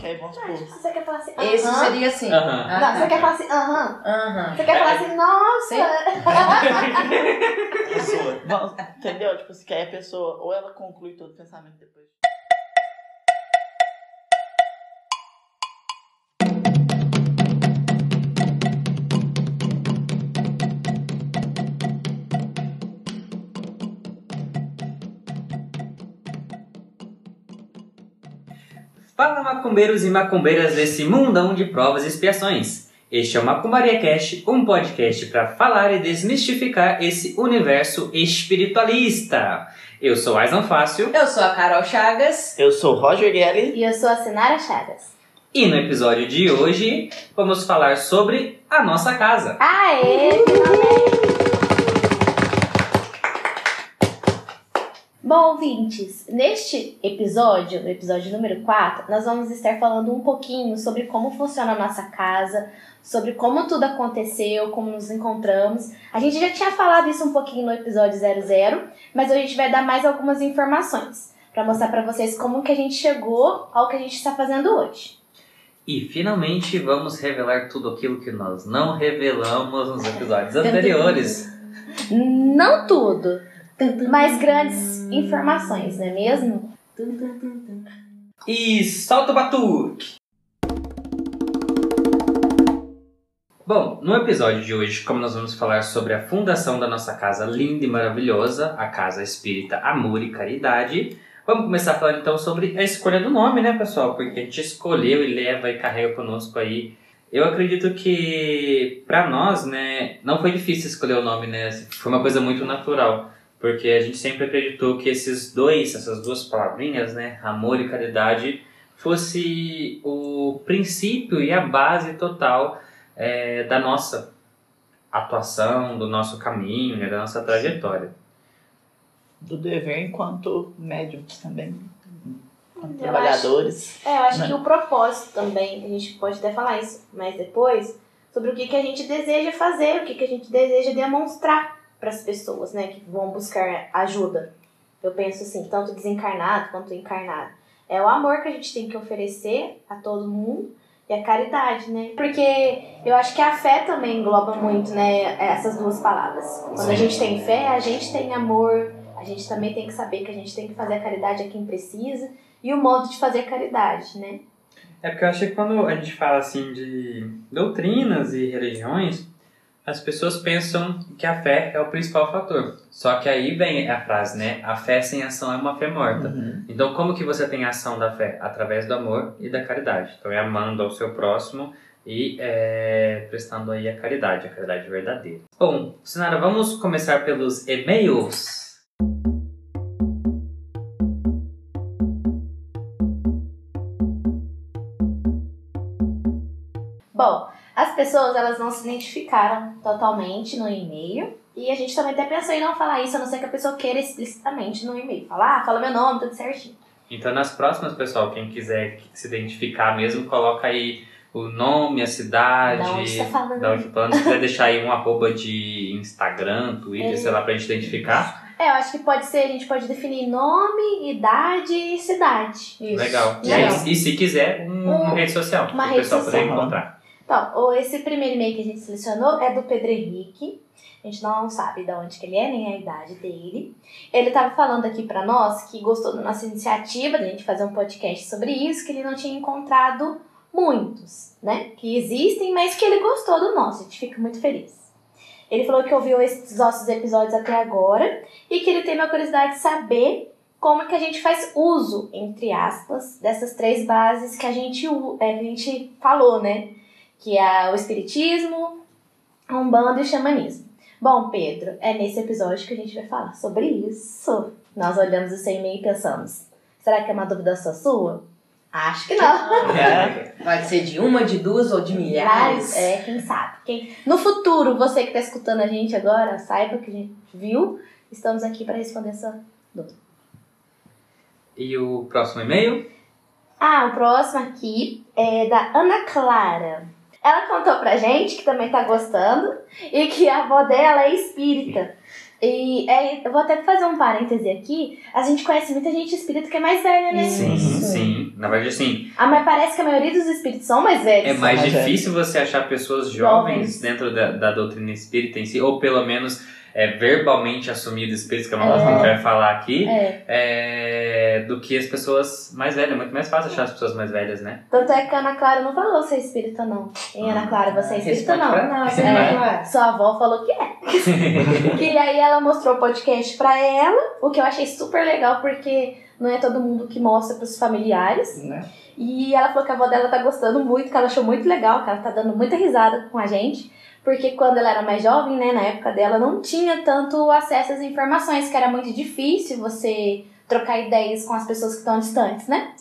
Que aí vamos supor. Se você quer falar assim, Esse aham. seria assim. Aham. Ah, Não, você tá. quer falar assim, aham. Aham. Você quer falar assim, nossa. pessoa. Entendeu? Tipo assim, que aí a pessoa, ou ela conclui todo o pensamento depois. Fala macumbeiros e macumbeiras desse mundão de provas e expiações. Este é o Macumbaria Cast, um podcast para falar e desmistificar esse universo espiritualista. Eu sou Aisan Fácil Eu sou a Carol Chagas. Eu sou o Roger Gelli. E eu sou a Sinara Chagas. e no episódio de hoje vamos falar sobre a nossa casa. Aê, finalmente. Bom, ouvintes, neste episódio, no episódio número 4, nós vamos estar falando um pouquinho sobre como funciona a nossa casa, sobre como tudo aconteceu, como nos encontramos. A gente já tinha falado isso um pouquinho no episódio 00, mas hoje a gente vai dar mais algumas informações para mostrar para vocês como que a gente chegou ao que a gente está fazendo hoje. E finalmente vamos revelar tudo aquilo que nós não revelamos nos episódios anteriores. Não tudo, mas grandes informações, não é mesmo? E solta o batuque! Bom, no episódio de hoje, como nós vamos falar sobre a fundação da nossa casa linda e maravilhosa, a Casa Espírita Amor e Caridade, vamos começar falando então sobre a escolha do nome, né, pessoal? Porque a gente escolheu e leva e carrega conosco aí. Eu acredito que para nós, né, não foi difícil escolher o nome, né? Foi uma coisa muito natural. Porque a gente sempre acreditou que esses dois, essas duas palavrinhas, né, amor e caridade, fosse o princípio e a base total é, da nossa atuação, do nosso caminho, né, da nossa trajetória. Do dever enquanto médiums também. Enquanto trabalhadores. É, eu acho Né? que o propósito também, a gente pode até falar isso mais depois, sobre o que, que a gente deseja fazer, o que, que a gente deseja demonstrar para as pessoas, né, que vão buscar ajuda. Eu penso assim, tanto desencarnado quanto encarnado. É o amor que a gente tem que oferecer a todo mundo e a caridade, né? Porque eu acho que a fé também engloba muito, né, essas duas palavras. Quando a gente tem fé, a gente tem amor, a gente também tem que saber que a gente tem que fazer a caridade a quem precisa e o modo de fazer caridade, né? É porque eu acho que quando a gente fala assim de doutrinas e religiões, as pessoas pensam que a fé é o principal fator. Só que aí vem a frase, né? A fé sem ação é uma fé morta. Uhum. Então, como que você tem a ação da fé? Através do amor e da caridade. Então, é amando ao seu próximo e é, prestando aí a caridade, a caridade verdadeira. Bom, Sinara, vamos começar pelos e-mails. Pessoas elas não se identificaram totalmente no e-mail. E a gente também até pensou em não falar isso, a não ser que a pessoa queira explicitamente no e-mail. Falar, ah, fala meu nome, tudo certinho. Então, nas próximas, pessoal, quem quiser se identificar mesmo, coloca aí o nome, a cidade, Da onde tá falando. da onde tá falando. Se quiser deixar aí um arroba de Instagram, Twitter, É. sei lá, pra gente identificar. É, eu acho que pode ser, a gente pode definir nome, idade e cidade. Isso. Legal. E, Legal. aí, e se quiser, um, Um- uma rede social. uma para o pessoal poder encontrar. Então, esse primeiro e-mail que a gente selecionou é do Pedro Henrique. A gente não sabe de onde que ele é, nem a idade dele. Ele estava falando aqui para nós que gostou da nossa iniciativa, de a gente fazer um podcast sobre isso, que ele não tinha encontrado muitos, né? Que existem, mas que ele gostou do nosso. A gente fica muito feliz. Ele falou que ouviu esses nossos episódios até agora e que ele tem uma curiosidade de saber como que a gente faz uso, entre aspas, dessas três bases que a gente, é, a gente falou, né? Que é o espiritismo, a umbanda e o xamanismo. Bom, Pedro, é nesse episódio que a gente vai falar sobre isso. Nós olhamos o seu e-mail e pensamos, será que é uma dúvida só sua? Acho que não. É. Pode ser de uma, de duas ou de milhares. É, quem sabe. Quem... No futuro, você que está escutando a gente agora, saiba que a gente viu. Estamos aqui para responder essa dúvida. E o próximo e-mail? Ah, o próximo aqui é da Ana Clara. Ela contou pra gente que também tá gostando e que a avó dela é espírita. E é, eu vou até fazer um parêntese aqui. A gente conhece muita gente espírita que é mais velha, né? Sim, Uhum. sim. Na verdade, assim, Ah, mas parece que a maioria dos espíritos são mais velhos. é mais mais difícil você achar pessoas jovens Jovens. dentro da, da doutrina espírita em si, ou pelo menos é, verbalmente assumidos espíritos, que é uma coisa que a gente vai falar aqui, É. é, do que as pessoas mais velhas. É muito mais fácil achar as pessoas mais velhas, né? Tanto é que a Ana Clara não falou se é espírita, não. Hein, Ana Clara, você é espírita, não. pra nós, É. Sua avó falou que é. e aí ela mostrou o podcast pra ela, o que eu achei super legal, porque não é todo mundo que mostra pros familiares. Né? E ela falou que a avó dela tá gostando muito, que ela achou muito legal, que ela tá dando muita risada com a gente. Porque quando ela era mais jovem, né, na época dela, não tinha tanto acesso às informações, que era muito difícil você trocar ideias com as pessoas que estão distantes, né?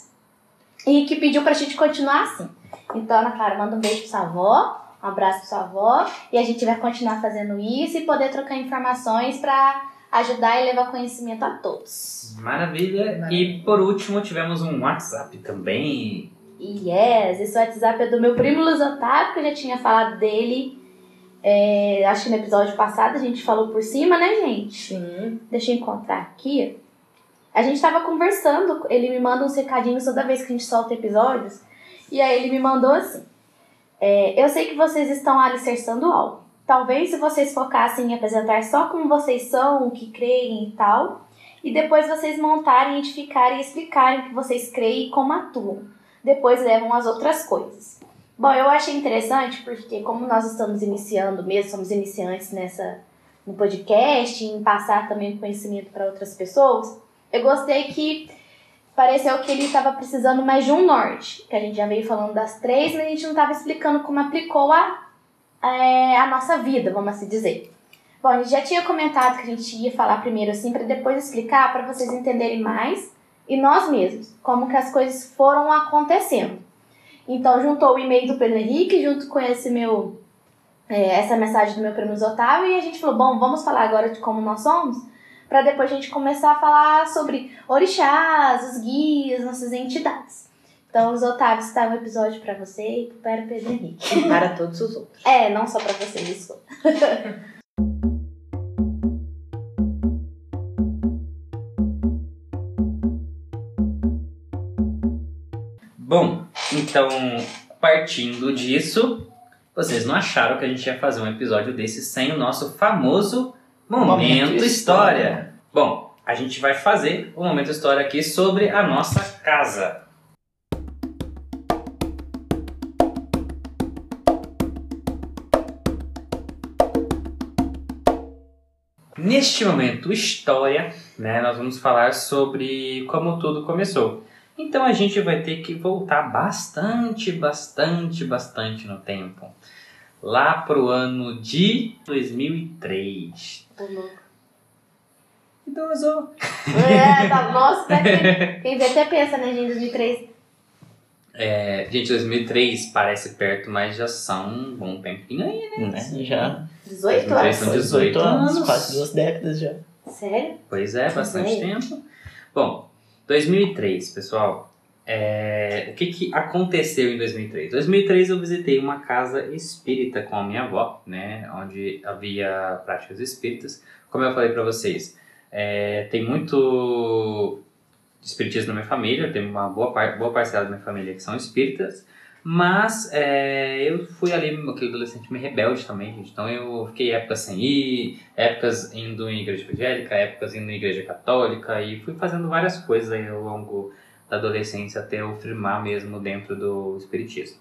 E que pediu pra gente continuar assim. Então, Ana Clara, manda um beijo pra sua avó, um abraço pra sua avó, e a gente vai continuar fazendo isso e poder trocar informações pra ajudar e levar conhecimento a todos. Maravilha. Maravilha. E por último, tivemos um WhatsApp também. Yes, esse WhatsApp é do meu primo Luiz Otávio, que eu já tinha falado dele. É, acho que no episódio passado a gente falou por cima, né, gente? Sim. Deixa eu encontrar aqui. A gente tava conversando, ele me manda uns recadinhos toda vez que a gente solta episódios. E aí ele me mandou assim: é, Eu sei que vocês estão alicerçando algo. Talvez se vocês focassem em apresentar só como vocês são, o que creem e tal, e depois vocês montarem, identificarem e explicarem o que vocês creem e como atuam. Depois levam as outras coisas. Bom, eu achei interessante porque como nós estamos iniciando mesmo, somos iniciantes nessa no podcast, em passar também conhecimento para outras pessoas, eu gostei que pareceu que ele estava precisando mais de um norte, que a gente já veio falando das três, mas a gente não estava explicando como aplicou a, é, a nossa vida, vamos assim dizer. Bom, a gente já tinha comentado que a gente ia falar primeiro assim, para depois explicar, para vocês entenderem mais, e nós mesmos, como que as coisas foram acontecendo. Então, juntou o e-mail do Pedro Henrique, junto com esse meu é, essa mensagem do meu primo Otávio e a gente falou, bom, vamos falar agora de como nós somos, para depois a gente começar a falar sobre orixás, os guias, nossas entidades. Então, os Otávio está um episódio para você e para o Pedro Henrique. Para todos os outros. É, não só para você, desculpa. Bom, então, partindo disso, vocês não acharam que a gente ia fazer um episódio desse sem o nosso famoso Momento, Momento História. História. Bom, a gente vai fazer o Momento História aqui sobre a nossa casa. Neste momento, história, né, nós vamos falar sobre como tudo começou. Então a gente vai ter que voltar bastante, bastante, bastante no tempo. Lá pro ano de 2003. Tô louco. Idoso. É, tá, nossa, tá aqui. quem vê até pensa, né, gente, 2003. É, gente, 2003 parece perto, mas já são um bom tempinho aí, né? Né? Já 18 2003 anos. são 18 anos. quase duas décadas já. Sério? Pois é, bastante Sim. tempo. Bom, 2003, pessoal. é, o que, que aconteceu em 2003? 2003 eu visitei uma casa espírita com a minha avó, né? Onde havia práticas espíritas. Como eu falei pra vocês, é, tem muito espiritismo na minha família, tem uma boa, par boa parcela da minha família que são espíritas, mas é, eu fui ali aquele adolescente meio rebelde também, gente. Então eu fiquei épocas sem ir, épocas indo em igreja evangélica, épocas indo em igreja católica e fui fazendo várias coisas aí ao longo da adolescência até eu firmar mesmo dentro do espiritismo.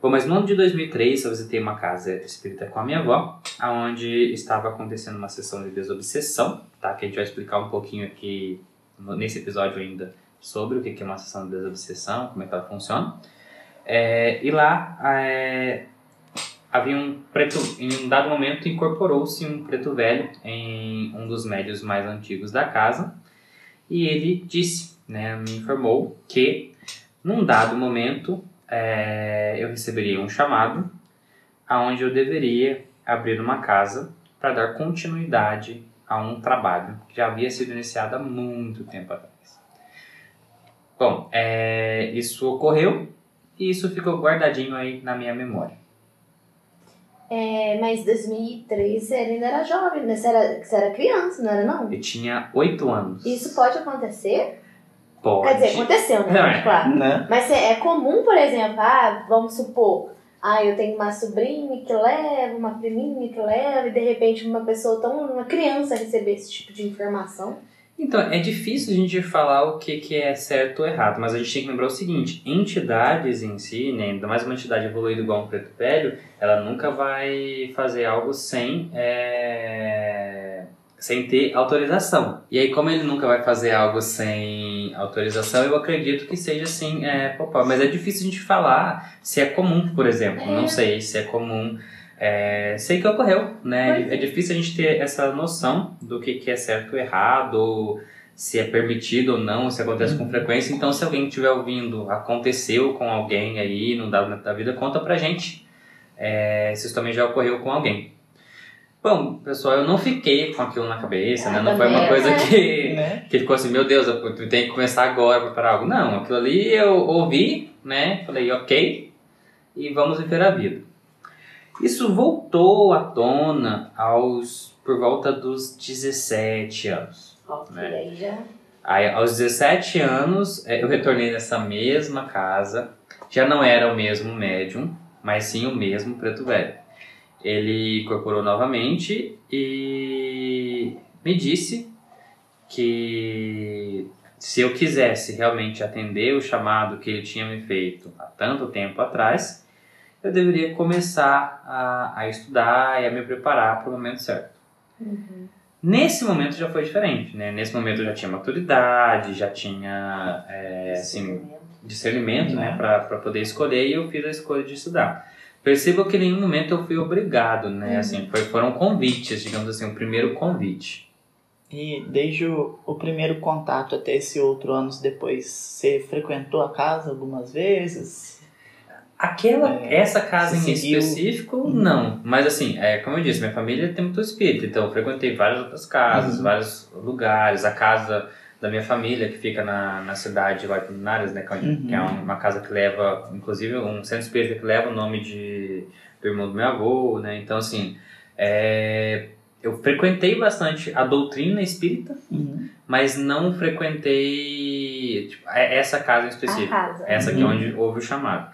Bom, mas no ano de 2003 eu visitei uma casa espírita com a minha avó, onde estava acontecendo uma sessão de desobsessão, tá? Que a gente vai explicar um pouquinho aqui nesse episódio ainda sobre o que é uma sessão de desobsessão, como é que ela funciona. É, e lá é, havia um preto, em um dado momento incorporou-se um preto velho em um dos médios mais antigos da casa e ele disse, né, me informou que num dado momento é, eu receberia um chamado aonde eu deveria abrir uma casa para dar continuidade a um trabalho que já havia sido iniciado há muito tempo atrás. Bom, é, isso ocorreu e isso ficou guardadinho aí na minha memória. É, mas 2003 você ainda era jovem, né? Você era, você era criança, não era não? Eu tinha 8 anos. Isso pode acontecer? Pode. Quer dizer, aconteceu, né? Não, é. Claro. Né? Mas é é comum, por exemplo, ah, vamos supor, ah, eu tenho uma sobrinha que leva, uma priminha que leva, e de repente uma pessoa tão, uma criança receber esse tipo de informação. Então, é difícil a gente falar o que, que é certo ou errado, mas a gente tem que lembrar o seguinte: entidades em si, né, ainda mais uma entidade evoluída igual um preto velho, ela nunca vai fazer algo sem, é, sem ter autorização. E aí, como ele nunca vai fazer algo sem autorização, eu acredito que seja assim, é, popó. Mas é difícil a gente falar se é comum, por exemplo. É. Não sei se é comum. É, sei que ocorreu, né? Pois É difícil a gente ter essa noção do que, que é certo ou errado, se é permitido ou não, se acontece com frequência. Então, se alguém estiver ouvindo, aconteceu com alguém aí, no dado momento da vida, conta pra gente é, se isso também já ocorreu com alguém. Bom, pessoal, eu não fiquei com aquilo na cabeça, né? Não foi uma coisa né? que, Né? que ficou assim, meu Deus, eu tenho que começar agora a preparar algo. Não, aquilo ali eu ouvi, né? Falei, ok, e vamos viver a vida. Isso voltou à tona aos por volta dos 17 anos. Ok, É. aí já. Aí, aos 17 anos, eh, eu retornei nessa mesma casa. Já não era o mesmo médium, mas sim o mesmo preto velho. Ele incorporou novamente e me disse que se eu quisesse realmente atender o chamado que ele tinha me feito há tanto tempo atrás, eu deveria começar a, a estudar e a me preparar para o momento certo. Nesse momento já foi diferente, né? Nesse momento eu já tinha maturidade, já tinha, é, assim, discernimento, né? Pra, pra poder escolher e eu fiz a escolha de estudar. Perceba que em nenhum momento eu fui obrigado, né? Assim, foi, foram convites, digamos assim, o primeiro convite. E desde o, o primeiro contato até esse outro anos depois, você frequentou a casa algumas vezes? Aquela, É, essa casa em seguiu- específico, Uhum. não. Mas assim, é, como eu disse, minha família tem muito espírito, então eu frequentei várias outras casas, Uhum. vários lugares. A casa da minha família, que fica na, na cidade lá de Linares, né? Que é, Uhum. que é uma casa que leva, inclusive, um centro espírita que leva o nome de, do irmão do meu avô, né? Então, assim, é, eu frequentei bastante a doutrina espírita, Uhum. mas não frequentei tipo, é- essa casa em específico. A casa. Essa aqui é Uhum. onde houve o chamado.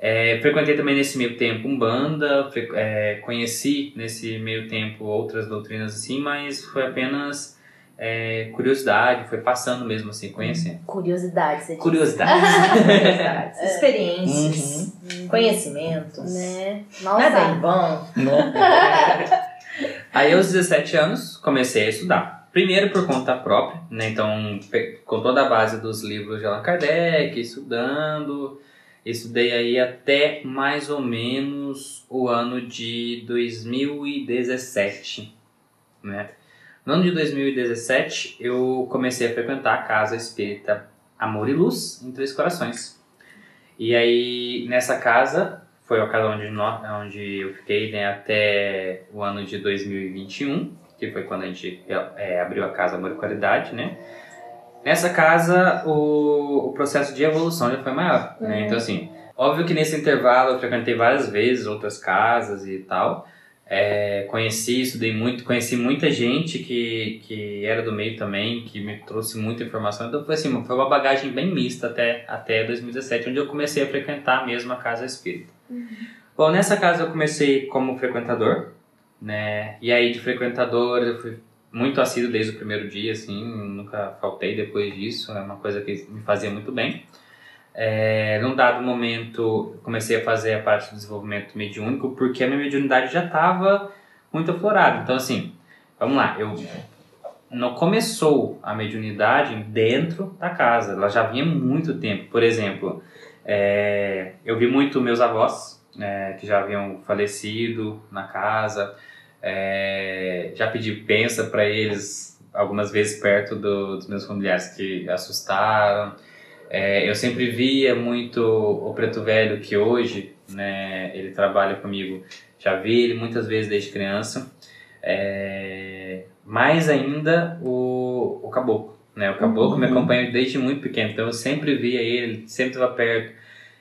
É, frequentei também nesse meio tempo Umbanda, é, conheci nesse meio tempo outras doutrinas assim, mas foi apenas é, curiosidade, foi passando mesmo assim, conhecendo. Curiosidade, você disse. Curiosidade. Curiosidades, experiências, conhecimentos. Né? Nada Nossa. em vão. Né? Aí aos 17 anos comecei a estudar. Primeiro por conta própria, né? Então, com toda a base dos livros de Allan Kardec, estudando. Estudei aí até mais ou menos o ano de 2017, né? No ano de 2017, eu comecei a frequentar a casa espírita Amor e Luz, em Três Corações. E aí, nessa casa, foi a casa onde, onde eu fiquei né, até o ano de 2021, que foi quando a gente é, abriu a casa Amor e Qualidade, né? Nessa casa, o, o processo de evolução já foi maior, né? Uhum. Então, assim, óbvio que nesse intervalo eu frequentei várias vezes outras casas e tal. É, conheci, estudei muito, conheci muita gente que, que era do meio também, que me trouxe muita informação. Então, foi assim, foi uma bagagem bem mista até, até 2017, onde eu comecei a frequentar mesmo a casa espírita. Bom, nessa casa eu comecei como frequentador, né? E aí de frequentador eu fui muito assíduo desde o primeiro dia, assim, nunca faltei depois disso, é uma coisa que me fazia muito bem. É, num dado momento, comecei a fazer a parte do desenvolvimento mediúnico, porque a minha mediunidade já estava muito aflorada. Então, assim, vamos lá, eu não começou a mediunidade dentro da casa, ela já vinha muito tempo. Por exemplo, é, eu vi muito meus avós, né, que já haviam falecido na casa, é, já pedi pensa para eles algumas vezes perto do- dos meus familiares que assustaram. É, eu sempre via muito o Preto Velho, que hoje né, ele trabalha comigo, já vi ele muitas vezes desde criança. É, mais ainda o, o Caboclo. Né? O Caboclo me Uhum. acompanha desde muito pequeno, então eu sempre via ele, sempre estava perto.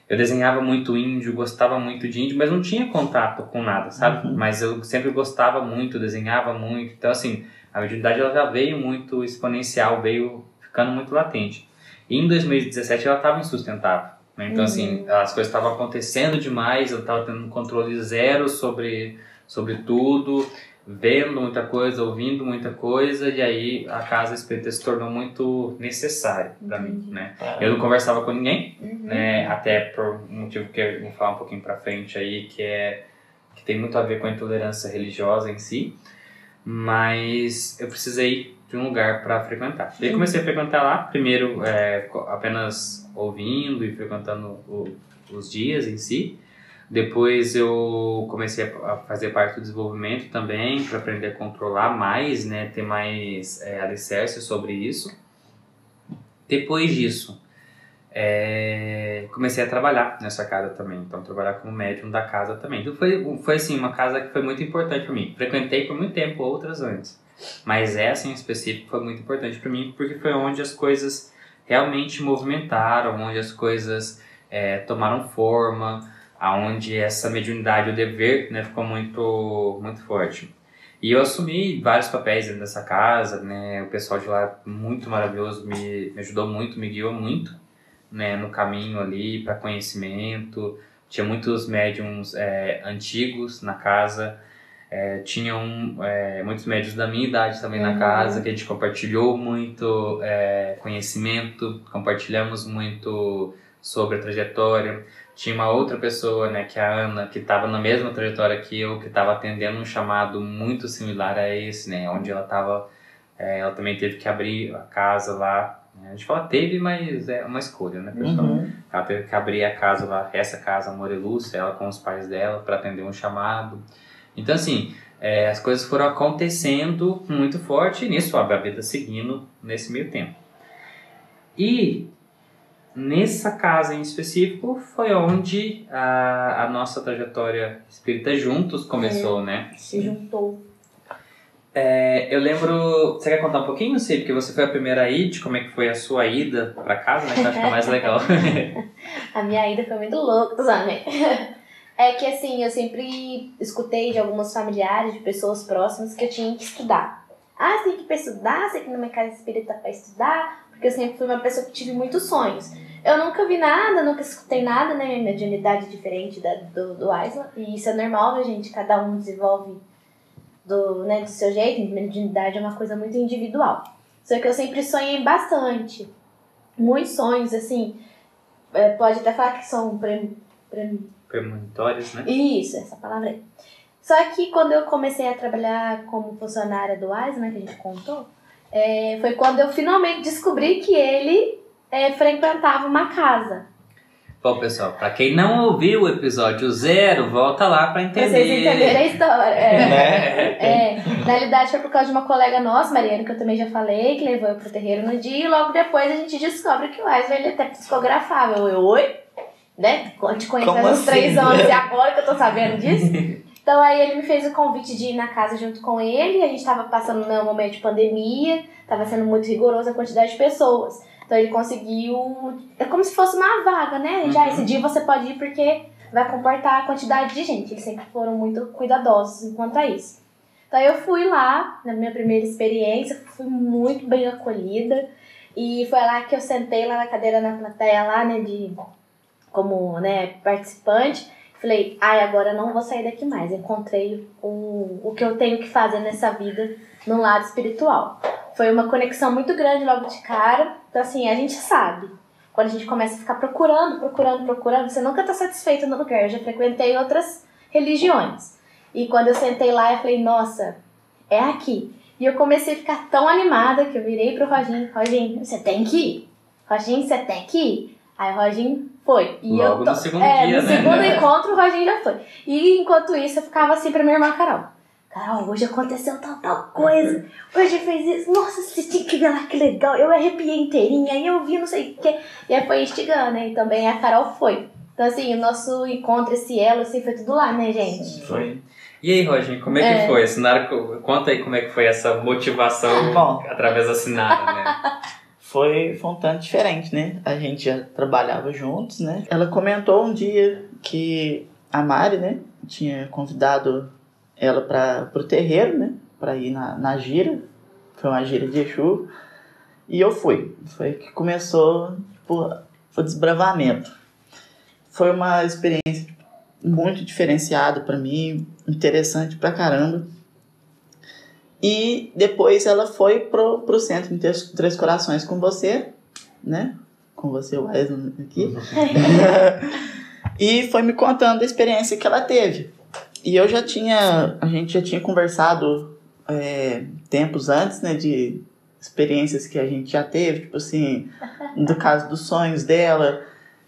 Eu desenhava muito índio, gostava muito de índio, mas não tinha contato com nada, sabe? Uhum. Mas eu sempre gostava muito, desenhava muito. Então, assim, a mediunidade ela já veio muito exponencial, veio ficando muito latente. E em 2017 ela estava insustentável. Né? Então, assim, as coisas estavam acontecendo demais, eu estava tendo um controle zero sobre, sobre tudo, vendo muita coisa, ouvindo muita coisa, e aí a casa espírita se tornou muito necessária para mim, né? Tá. Eu não conversava com ninguém, Uhum. né? Até por um motivo que eu vou falar um pouquinho pra frente aí, que é que tem muito a ver com a intolerância religiosa em si, mas eu precisei de um lugar para frequentar. E aí comecei a frequentar lá, primeiro é, apenas ouvindo e frequentando o- os dias em si. Depois eu comecei a fazer parte do desenvolvimento também, para aprender a controlar mais, né, ter mais é, alicerce sobre isso. Depois disso, é, comecei a trabalhar nessa casa também, então trabalhar como médium da casa também. Então foi, foi assim, uma casa que foi muito importante para mim. Frequentei por muito tempo outras antes, mas essa em específico foi muito importante para mim porque foi onde as coisas realmente movimentaram, onde as coisas é, tomaram forma, aonde essa mediunidade, o dever, né, ficou muito, muito forte. E eu assumi vários papéis dentro dessa casa, né, o pessoal de lá muito maravilhoso, me, me ajudou muito, me guiou muito, né, no caminho ali para conhecimento. Tinha muitos médiums é, antigos na casa, é, tinham é, muitos médiums da minha idade também na Uhum. casa, que a gente compartilhou muito é, conhecimento, compartilhamos muito sobre a trajetória. Tinha uma outra pessoa, né, que é a Ana, que estava na mesma trajetória que eu, que estava atendendo um chamado muito similar a esse, né, onde ela estava, ela também teve que abrir a casa lá. né. A gente fala teve, mas é uma escolha, né, pessoal? Uhum. Ela teve que abrir a casa lá, essa casa Amor e Lúcia, ela com os pais dela, para atender um chamado. Então, assim, é, as coisas foram acontecendo muito forte e nisso, óbvio, a vida seguindo nesse meio tempo. E nessa casa em específico foi onde a, a nossa trajetória espírita juntos começou, né? Se juntou. É, eu lembro. Você quer contar um pouquinho, Sid? Porque você foi a primeira a ir, de como é que foi a sua ida pra casa, né? Que eu acho que é mais legal. A minha ida foi muito louca, né? É que assim, eu sempre escutei de alguns familiares, de pessoas próximas, que eu tinha que estudar. Ah, você tem que ir pra estudar, você tem que ir numa casa espírita pra estudar, porque eu sempre fui uma pessoa que tive muitos sonhos. Eu nunca vi nada, nunca escutei nada, né? Minha mediunidade é diferente da, do, do Aislan, e isso é normal, né, gente? Cada um desenvolve do, né, do seu jeito, mediunidade é uma coisa muito individual. Só que eu sempre sonhei bastante. Muitos sonhos, assim, é, pode até falar que são pre, pre, Premonitórios, né? isso, essa palavra aí. Só que quando eu comecei a trabalhar como funcionária do AIS, né, que a gente contou, é, foi quando eu finalmente descobri que ele é, frequentava uma casa. Bom, pessoal, pra quem não ouviu o episódio zero, volta lá pra entender. Pra vocês entenderem a história. É. Né? É, na realidade foi por causa de uma colega nossa, Mariana, que eu também já falei, que levou eu pro terreiro no dia, e logo depois a gente descobre que o Wesley ele até psicografava. Eu, oi? Né? Te conheço há uns assim, três anos e agora que eu tô sabendo disso. Então aí ele me fez o convite de ir na casa junto com ele, a gente tava passando num momento de pandemia, tava sendo muito rigoroso a quantidade de pessoas. Então ele conseguiu. É como se fosse uma vaga, né? Já Uhum. esse dia você pode ir porque vai comportar a quantidade de gente. Eles sempre foram muito cuidadosos enquanto a isso. Então eu fui lá, na minha primeira experiência, fui muito bem acolhida. E foi lá que eu sentei lá na cadeira na plateia lá, né, de como, né, participante. Falei, ai, agora não vou sair daqui mais. Encontrei o, o que eu tenho que fazer nessa vida no lado espiritual. Foi uma conexão muito grande logo de cara. Então, assim, a gente sabe. Quando a gente começa a ficar procurando, procurando, procurando, você nunca tá satisfeito no lugar. Eu já frequentei outras religiões. E quando eu sentei lá, eu falei, nossa, é aqui. E eu comecei a ficar tão animada que eu virei pro Roginho, Roginho, você tem que ir. Roginho, você tem que ir. Aí o Roginho foi. E Logo eu tô... no segundo é, dia, no né? segundo encontro o Roginho já foi. E enquanto isso eu ficava assim pra minha irmã Carol. Carol, hoje aconteceu tal, tal coisa. Hoje fez isso. Nossa, você tinha que ver lá que legal. Eu arrepiei inteirinha. Aí eu vi não sei o que. E aí foi instigando, né? E também a Carol foi. Então, assim, o nosso encontro, esse elo, assim, foi tudo lá, né, gente? Foi. E aí, Roginho, como é que É. foi? Assinaram, conta aí como é que foi essa motivação Bom. através da assinada, né? foi, foi um tanto diferente, né? A gente já trabalhava juntos, né? Ela comentou um dia que a Mari, né, tinha convidado ela para o terreiro, né, para ir na, na gira. Foi uma gira de Exu. E eu fui. Foi que começou tipo, o desbravamento. Foi uma experiência muito diferenciada para mim, interessante pra caramba. E depois ela foi pro, pro centro de Três Corações com você, né? Com você, o Wesley, aqui. Uhum. e foi me contando a experiência que ela teve. E eu já tinha, a gente já tinha conversado é, tempos antes, né, de experiências que a gente já teve, tipo assim, do caso dos sonhos dela,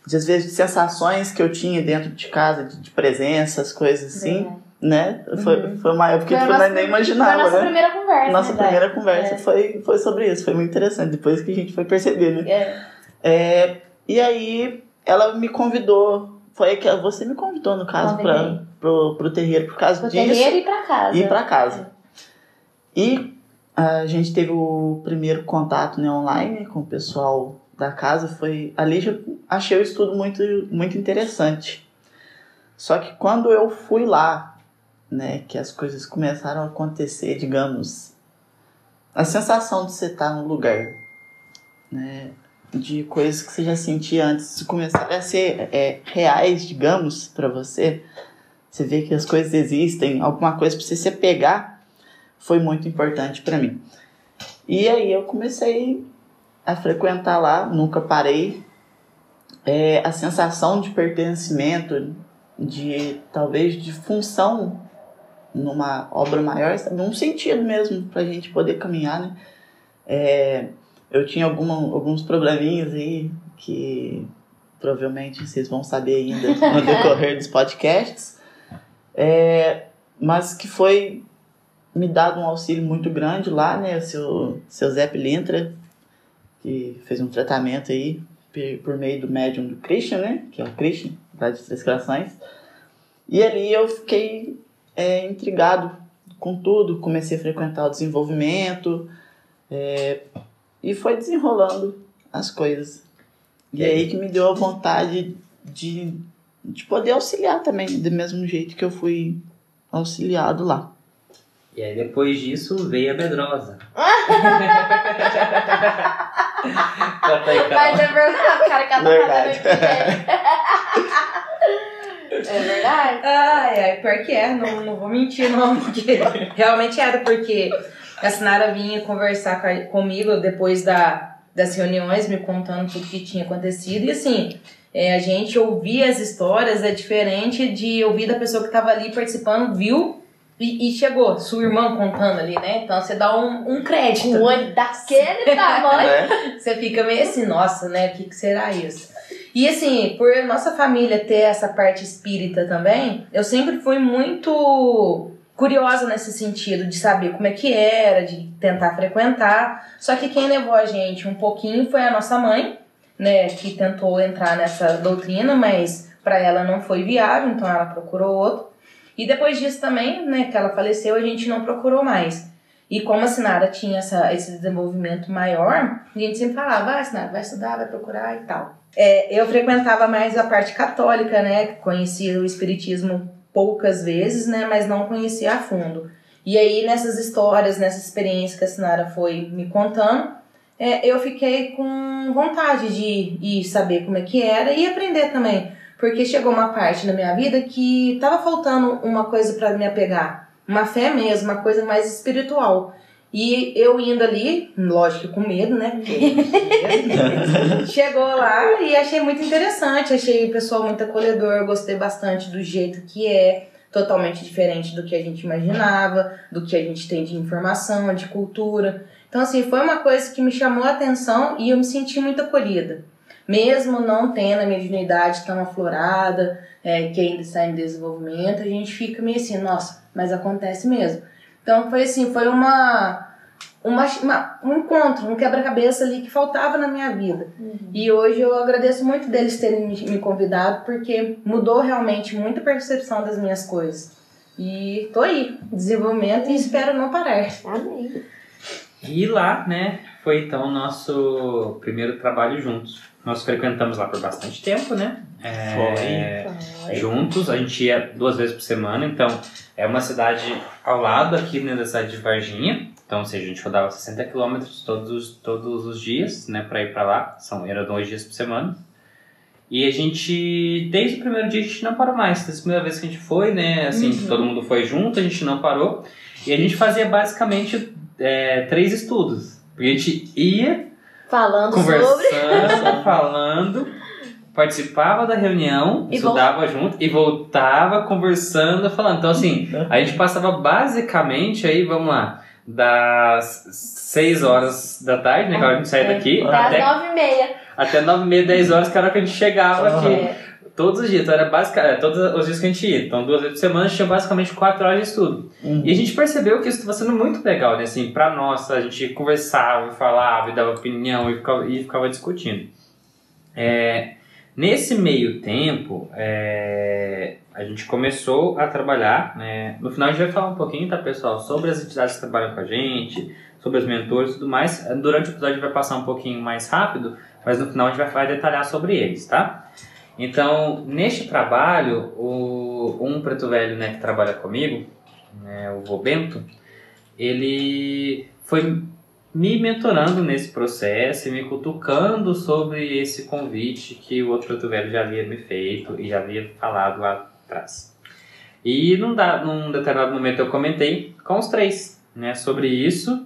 de às vezes de sensações que eu tinha dentro de casa, de, de presença, as coisas assim. Né? Foi, uhum. foi uma época que tipo, nem imaginava. Foi a nossa né? primeira conversa. Nossa né, primeira conversa é. foi, foi sobre isso, foi muito interessante, depois que a gente foi perceber, né? É. É, e aí ela me convidou, foi que você me convidou, no caso, para pro, pro terreiro por causa pro disso. terreiro e para casa. E para casa. E a gente teve o primeiro contato né, online com o pessoal da casa, foi ali já achei o estudo muito, muito interessante. Só que quando eu fui lá né, que as coisas começaram a acontecer, digamos, a sensação de você estar no lugar, né, de coisas que você já sentia antes começarem a ser é, reais, digamos, para você, você vê que as coisas existem, alguma coisa para você se pegar, foi muito importante para mim. E aí eu comecei a frequentar lá, nunca parei. É, a sensação de pertencimento, de talvez de função numa obra maior, sabe? Um sentido mesmo pra gente poder caminhar, né? É, eu tinha alguma, alguns probleminhas aí que provavelmente vocês vão saber ainda no decorrer dos podcasts, é, mas que foi me dado um auxílio muito grande lá, né? O seu, seu Zé Pilintra, que fez um tratamento aí por meio do médium do Christian, né? Que é o Christian, da de Três Corações. E ali eu fiquei é, intrigado com tudo, comecei a frequentar o desenvolvimento é, e foi desenrolando as coisas. E, aí que me deu a vontade de, de poder auxiliar também, do mesmo jeito que eu fui auxiliado lá. E aí depois disso veio a medrosa. Conta aí, Mas é verdade, cara, que ela tá verdade. É verdade? Ai, ai, pior que é, não, não vou mentir, não, porque realmente era, porque a Sinara vinha conversar comigo depois da, das reuniões, me contando tudo que tinha acontecido, e assim, é, a gente ouvir as histórias é diferente de ouvir da pessoa que estava ali participando, viu e, e, chegou, sua irmã contando ali, né? Então você dá um, um crédito. O olho daquele tamanho. Você fica meio assim, nossa, né? O que, que será isso? E assim, por nossa família ter essa parte espírita também, eu sempre fui muito curiosa nesse sentido de saber como é que era, de tentar frequentar. Só que quem levou a gente um pouquinho foi a nossa mãe, né, que tentou entrar nessa doutrina, mas para ela não foi viável, então ela procurou outro. E depois disso também, né, que ela faleceu, a gente não procurou mais. E como a Sinara tinha essa, esse desenvolvimento maior, a gente sempre falava, ah, Sinara, vai estudar, vai procurar e tal. É, eu frequentava mais a parte católica, né? Conhecia o espiritismo poucas vezes, né? Mas não conhecia a fundo. E aí, nessas histórias, nessa experiência que a Sinara foi me contando, é, eu fiquei com vontade de ir saber como é que era e aprender também. Porque chegou uma parte na minha vida que tava faltando uma coisa para me apegar. Uma fé mesmo, uma coisa mais espiritual. E eu indo ali, lógico com medo, né? Chegou lá e achei muito interessante, achei o pessoal muito acolhedor, gostei bastante do jeito que é, totalmente diferente do que a gente imaginava, do que a gente tem de informação, de cultura. Então, assim, foi uma coisa que me chamou a atenção e eu me senti muito acolhida. Mesmo não tendo a mediunidade tão aflorada, é, que ainda está em desenvolvimento, a gente fica meio assim, nossa, mas acontece mesmo. Então foi assim, foi uma, uma, uma um encontro, um quebra-cabeça ali que faltava na minha vida. Uhum. E hoje eu agradeço muito deles terem me, me convidado, porque mudou realmente muita percepção das minhas coisas. E tô aí, desenvolvimento, e espero não parar. Amém. E lá, né, foi então o nosso primeiro trabalho juntos. Nós frequentamos lá por bastante tempo, né? É, Foi. juntos, a gente ia duas vezes por semana, então é uma cidade ao lado aqui né, da cidade de Varginha. Então, ou seja, a gente rodava 60 quilômetros todos, todos os dias, né, para ir para lá. São, eram dois dias por semana. E a gente, desde o primeiro dia, a gente não parou mais. Desde a primeira vez que a gente foi, né, assim, Uhum. todo mundo foi junto, a gente não parou. E a gente fazia basicamente é, três estudos. Porque a gente ia Falando sobre. conversando, falando, participava da reunião, E estudava junto e voltava conversando, falando. Então, assim, a gente passava basicamente aí, vamos lá, das 6 horas da tarde, né? Que a gente saía daqui, Das até, nove e meia. até 9 e meia, 10 horas, que era a hora que a gente chegava Aham. aqui. É. Todos os dias, então era basicamente, todos os dias que a gente ia. Então, duas vezes por semana, a gente tinha basicamente 4 horas de estudo. Uhum. E a gente percebeu que isso estava sendo muito legal, né? Assim, pra nós, a gente conversava falava e dava opinião e ficava, e ficava discutindo. É, nesse meio tempo, é, a gente começou a trabalhar, né? No final a gente vai falar um pouquinho, tá, pessoal, sobre as entidades que trabalham com a gente, sobre os mentores e tudo mais. Durante o episódio a gente vai passar um pouquinho mais rápido, mas no final a gente vai, vai detalhar sobre eles, tá? Então, neste trabalho, o, um preto velho né, que trabalha comigo, né, o vô Bento, ele foi me mentorando nesse processo e me cutucando sobre esse convite que o outro velho já havia me feito e já havia falado lá atrás. E num, da, num determinado momento eu comentei com os três né, sobre isso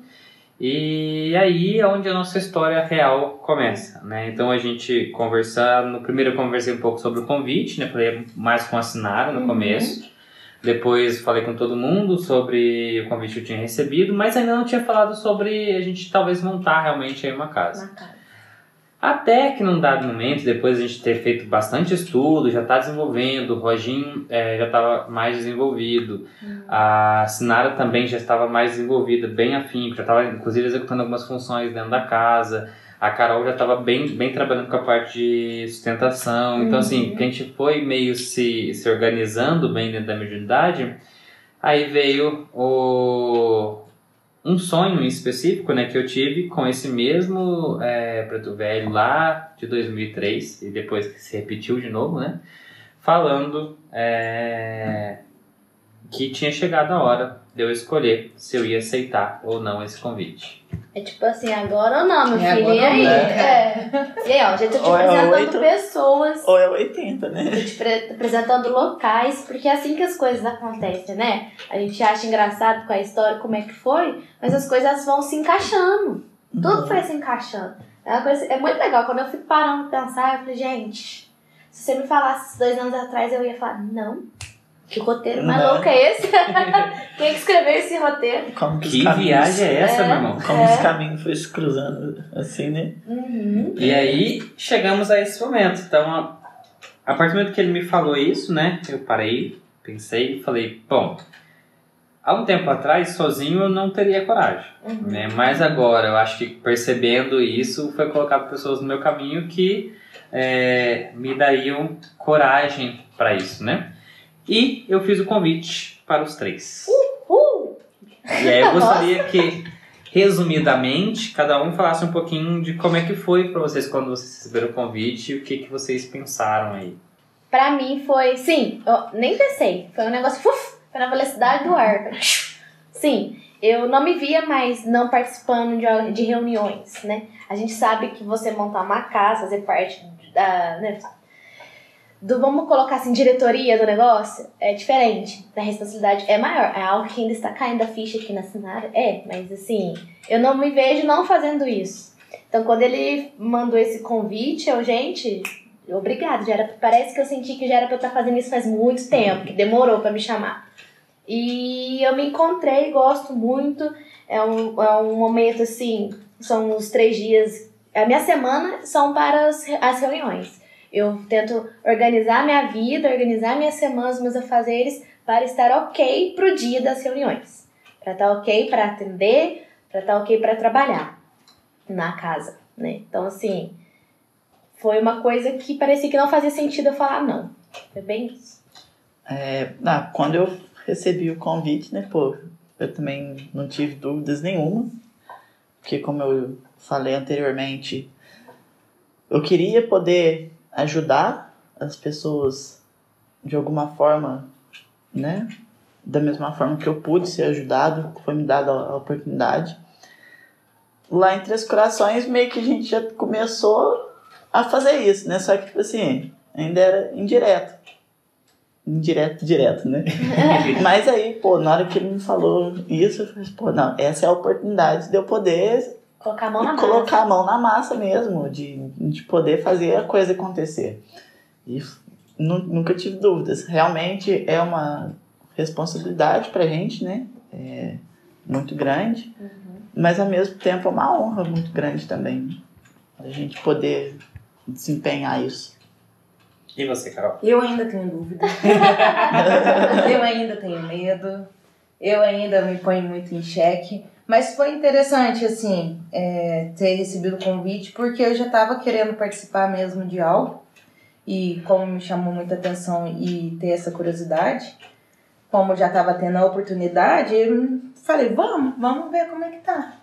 e aí é onde a nossa história real começa, né? Então a gente conversar, no primeiro eu conversei um pouco sobre o convite, né? Falei mais com a Sinara no Uhum. começo. Depois falei com todo mundo sobre o convite que eu tinha recebido, mas ainda não tinha falado sobre a gente talvez montar realmente aí uma casa. Na cara. Até que num dado momento, depois de a gente ter feito bastante estudo, já está desenvolvendo, o Roginho eh, já estava mais desenvolvido, a Sinara também já estava mais desenvolvida, bem afim, já estava inclusive executando algumas funções dentro da casa, a Carol já estava bem, bem trabalhando com a parte de sustentação, então assim, Uhum. que a gente foi meio se, se organizando bem dentro da mediunidade, aí veio o, um sonho em específico né, que eu tive com esse mesmo é, preto velho lá de 2003 e depois que se repetiu de novo, né? Falando é, que tinha chegado a hora de eu escolher se eu ia aceitar ou não esse convite. É tipo assim, agora ou não, meu É filho? E aí? não. É. E aí, ó, já tô te Ou é apresentando oito. pessoas, Ou é 80, né? tô te pre- apresentando locais, porque é assim que as coisas acontecem, né? A gente acha engraçado com a história, como é que foi, mas as coisas vão se encaixando. Tudo Uhum. foi se encaixando. É, uma coisa, é muito legal. Quando eu fico parando pra pensar, eu falei, gente, se você me falasse dois anos atrás, eu ia falar, não. Que roteiro mais Não. louco é esse? Quem que escreveu esse roteiro? Como que, Que caminhos- viagem é essa, É. meu irmão? Como É. os caminhos foram se cruzando, assim, né? Uhum. E aí chegamos a esse momento. Então, a, a partir do momento que ele me falou isso, né? Eu parei, pensei e falei, bom, há um tempo atrás, sozinho eu não teria coragem. Uhum. né? Mas agora, eu acho que percebendo isso, foi colocado pessoas no meu caminho que é, me dariam coragem para isso, né? E eu fiz o convite para os três. Uh! E aí eu gostaria que, resumidamente, cada um falasse um pouquinho de como é que foi para vocês quando vocês receberam o convite e o que, que vocês pensaram aí. Pra mim foi, sim, eu nem pensei. Foi um negócio, uf, foi na velocidade do ar. Sim, eu não me via mais não participando de, de reuniões, né? A gente sabe que você montar uma casa, fazer parte da, né, do, vamos colocar assim, diretoria do negócio, é diferente. A responsabilidade é maior. É algo que ainda está caindo a ficha aqui na Sinara. É, mas assim, eu não me vejo não fazendo isso. Então, quando ele mandou esse convite, eu, gente, obrigada. Já era, parece que eu senti que já era pra eu estar fazendo isso faz muito tempo, que demorou pra me chamar. E eu me encontrei, gosto muito. É um, é um momento assim, são os três dias. A minha semana são para as, as reuniões. Eu tento organizar minha vida, organizar minha semana, os meus afazeres, para estar ok pro dia das reuniões. Para estar ok para atender, para estar ok para trabalhar na casa, né? Então, assim, foi uma coisa que parecia que não fazia sentido eu falar não. Foi bem isso. É, ah, quando eu recebi o convite, né, pô, eu também não tive dúvidas nenhuma. porque como eu falei anteriormente, eu queria poder ajudar as pessoas de alguma forma, né? Da mesma forma que eu pude ser ajudado, foi me dada a oportunidade. Lá em Três Corações, meio que a gente já começou a fazer isso, né? Só que, tipo assim, ainda era indireto. Indireto, direto, né? Mas aí, pô, na hora que ele me falou isso, eu falei, pô, não, essa é a oportunidade de eu poder Colocar a mão na colocar massa. a mão na massa mesmo, de, de poder fazer a coisa acontecer. E nunca tive dúvidas. Realmente é uma responsabilidade pra gente, né? É muito grande, mas ao mesmo tempo é uma honra muito grande também. A gente poder desempenhar isso. E você, Carol? Eu ainda tenho dúvida. eu ainda tenho medo. Eu ainda me ponho muito em xeque. Mas foi interessante, assim, é, ter recebido o convite, porque eu já estava querendo participar mesmo de algo. E como me chamou muita atenção e ter essa curiosidade, como já estava tendo a oportunidade, eu falei, vamos, vamos ver como é que tá.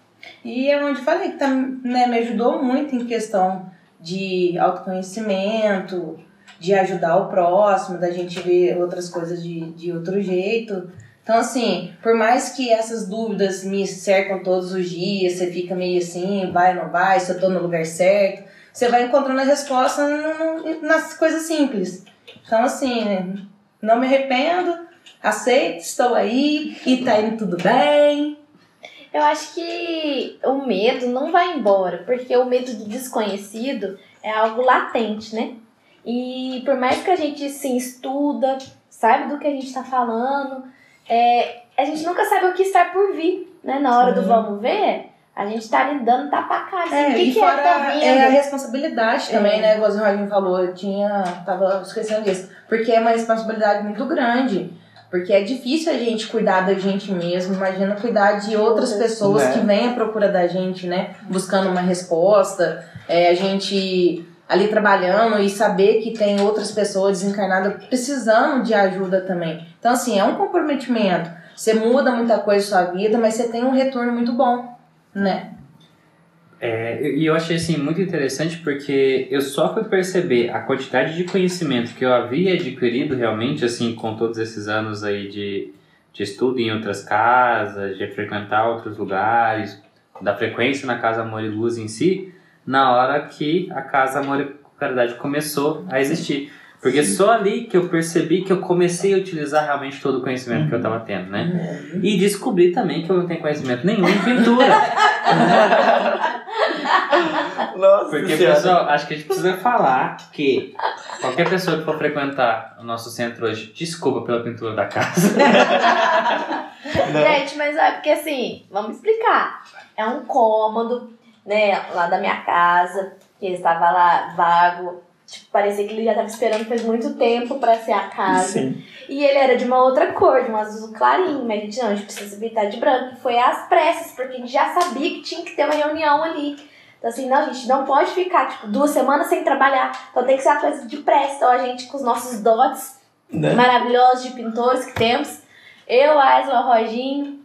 E é onde falei que tá, né, me ajudou muito em questão de autoconhecimento, de ajudar o próximo, da gente ver outras coisas de, de outro jeito. Então, assim, por mais que essas dúvidas me cercam todos os dias, você fica meio assim, vai, não vai, se eu tô no lugar certo, você vai encontrando a resposta nas coisas simples. Então, assim, não me arrependo, aceito, estou aí e tá indo tudo bem. Eu acho que o medo não vai embora, porque o medo do desconhecido é algo latente, né? E por mais que a gente sim estuda, sabe do que a gente está falando, é, a gente nunca sabe o que está por vir, né? Na hora do Sim. vamos ver, a gente tá ali dando tapa a cara. Assim, É, o que, e que fora é que tá vindo? é a responsabilidade também, É. né? Igual o Roginho falou, eu tinha, tava esquecendo disso. Porque é uma responsabilidade muito grande. Porque é difícil a gente cuidar da gente mesmo. Imagina cuidar de outras pessoas Né? que vêm à procura da gente, né? Buscando uma resposta. É, a gente ali trabalhando e saber que tem outras pessoas desencarnadas precisando de ajuda também. Então, assim, é um comprometimento. Você muda muita coisa na sua vida, mas você tem um retorno muito bom, né? É, e eu achei assim muito interessante porque eu só fui perceber a quantidade de conhecimento que eu havia adquirido realmente assim com todos esses anos aí de, de estudo em outras casas, de frequentar outros lugares, da frequência na casa Amor e Luz em si, na hora que a casa Amor e Caridade começou a existir. Porque só ali que eu percebi que eu comecei a utilizar realmente todo o conhecimento que eu estava tendo, né? E descobri também que eu não tenho conhecimento nenhum em pintura. Nossa Porque, Senhora. pessoal, acho que a gente precisa falar que qualquer pessoa que for frequentar o nosso centro hoje, desculpa pela pintura da casa. Não. Gente, mas é porque assim, vamos explicar. É um cômodo, né, lá da minha casa, que ele estava lá vago. Tipo, parecia que ele já estava esperando faz muito tempo pra ser a casa. Sim. E ele era de uma outra cor, de um azul clarinho. Mas a gente não, a gente precisa pintar de branco. E foi às pressas, porque a gente já sabia que tinha que ter uma reunião ali. Então assim, não, a gente não pode ficar, tipo, duas semanas sem trabalhar. Então tem que ser uma coisa de pressa. Então a gente, com os nossos dotes Né? maravilhosos de pintores que temos. Eu, Aisla, Roginho.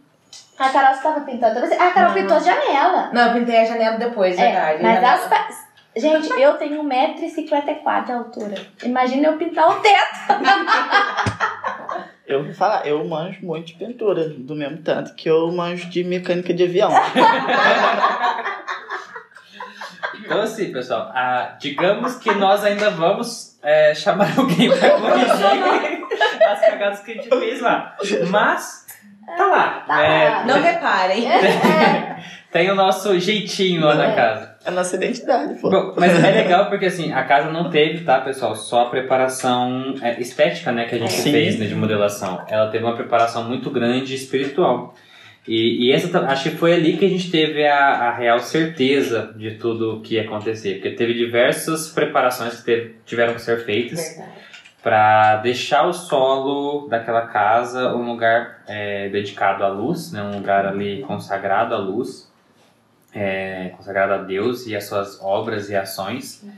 A Carol estava pintando. Ah, a Carol Não. pintou a janela. Não, eu pintei a janela depois, É, verdade. mas Já- as pe- Gente, eu tenho 1,54m de altura. Imagina eu pintar o teto. Eu vou falar, eu manjo muito de pintura, do mesmo tanto que eu manjo de mecânica de avião. Então, assim, pessoal, ah, digamos que nós ainda vamos é, chamar alguém pra corrigir as cagadas que a gente fez lá. Mas, tá lá. Tá É, lá. Não reparem. Tem o nosso jeitinho lá na É. casa. É a nossa identidade, pô. Bom, mas é legal porque assim, a casa não teve, tá, pessoal? Só a preparação é, estética, né, que a gente Sim. fez né, de modelação. Ela teve uma preparação muito grande espiritual. E, e essa acho que foi ali que a gente teve a, a real certeza de tudo que ia acontecer. Porque teve diversas preparações que teve- tiveram que ser feitas para deixar o solo daquela casa um lugar é, dedicado à luz, né, um lugar ali consagrado à luz, é, consagrado a Deus e às suas obras e ações.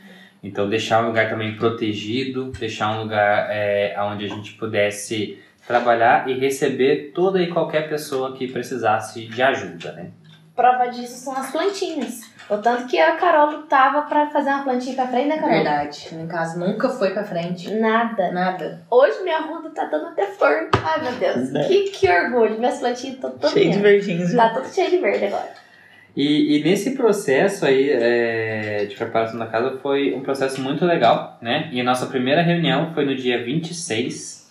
Então deixar um lugar também protegido, deixar um lugar é, onde a gente pudesse trabalhar e receber toda e qualquer pessoa que precisasse de ajuda, né? Prova disso são as plantinhas. O tanto que a Carol lutava pra fazer uma plantinha pra frente, né, Carol? Verdade. Em casa nunca foi pra frente. Nada. Nada. Hoje minha ruda tá dando até flor. Ai, meu Deus. Né? Que, que orgulho. Minhas plantinhas estão todas Cheio de verdinhos. Tá tudo cheio de verde agora. E, e nesse processo aí é, de preparação da casa foi um processo muito legal, né? E a nossa primeira reunião foi no dia 26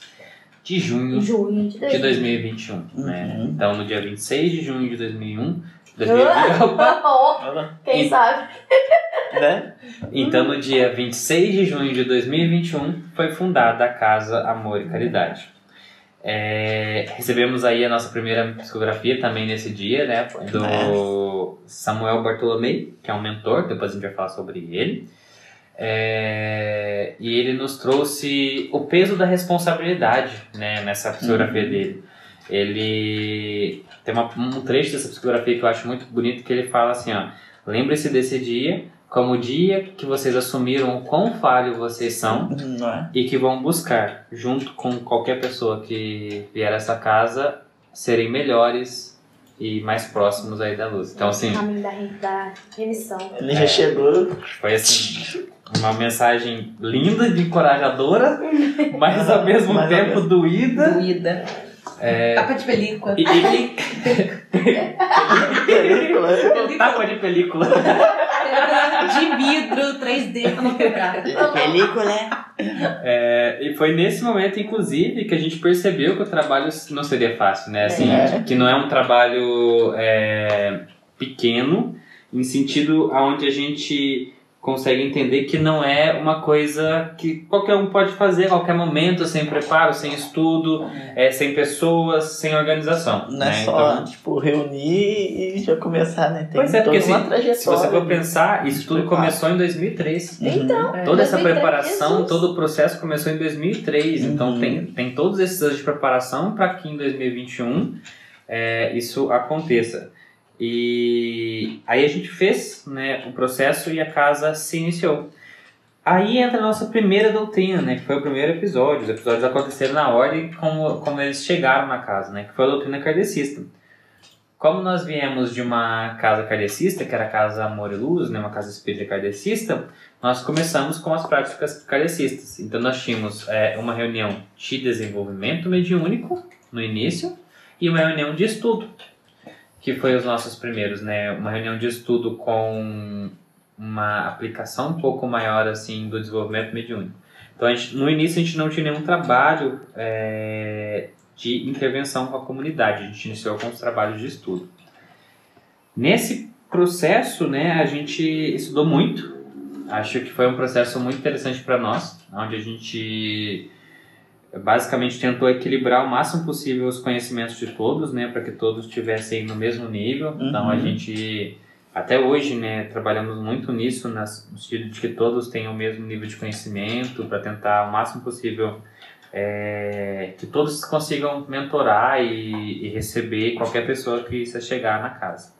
de junho junho de de 2021, né? Uhum. Então, no dia 26 de junho de 2001... 2020, opa! Oh, Quem E- sabe? Né? Então, no dia 26 de junho de 2021, foi fundada a Casa Amor e Caridade. É, recebemos aí a nossa primeira psicografia também nesse dia, né? Do Samuel Bartolomei, que é um mentor, depois a gente vai falar sobre ele. É, e ele nos trouxe o peso da responsabilidade né, nessa psicografia dele. Ele tem uma- um trecho dessa psicografia que eu acho muito bonito que ele fala assim, ó, lembre-se desse dia como o dia que vocês assumiram o quão falho vocês são Não é? e que vão buscar, junto com qualquer pessoa que vier a essa casa, serem melhores e mais próximos aí da luz. Então, assim, Caminho da, da remissão. Ele já É. chegou. foi assim, uma mensagem linda, de encorajadora, mas ao mesmo Mas tempo doída. Doída. Tapa de película. E, e, Película. tapa de película. de vidro 3D pra não quebrar. Película. É, e foi nesse momento, inclusive, que a gente percebeu que o trabalho não seria fácil, né? Assim, É. que não é um trabalho é, pequeno, em sentido aonde a gente consegue entender que não é uma coisa que qualquer um pode fazer a qualquer momento, sem preparo, sem estudo, é, sem pessoas, sem organização. Não é né? só, Então, tipo, reunir e já começar, né? Tem Pois é, porque toda uma assim, trajetória. se você for pensar, isso tudo Preparo. começou em 2003. Uhum. Então, É. Toda essa 2003, preparação, Jesus. todo o processo começou em 2003. Então Uhum. tem, tem todos esses anos de preparação para que em 2021 é, isso aconteça. E aí a gente fez né, o processo e a casa se iniciou. Aí entra a nossa primeira doutrina, né, que foi o primeiro episódio. Os episódios aconteceram na ordem como, como eles chegaram na casa, né, que foi a doutrina kardecista. Como nós viemos de uma casa kardecista, que era a Casa Amor e Luz, né, uma casa espírita kardecista, nós começamos com as práticas kardecistas. Então nós tínhamos é, uma reunião de desenvolvimento mediúnico no início e uma reunião de estudo, que foi os nossos primeiros, né? Uma reunião de estudo com uma aplicação um pouco maior assim do desenvolvimento mediúnico. Então gente, no início a gente não tinha nenhum trabalho é, de intervenção com a comunidade. A gente iniciou com os trabalhos de estudo. Nesse processo, né, a gente estudou muito. Acho que foi um processo muito interessante para nós, onde a gente basicamente tentou equilibrar o máximo possível os conhecimentos de todos, né, para que todos estivessem no mesmo nível. Então a Uhum. gente até hoje, né, trabalhamos muito nisso, no sentido de que todos tenham o mesmo nível de conhecimento, para tentar o máximo possível é, que todos consigam mentorar e, e receber qualquer pessoa que se chegar na casa.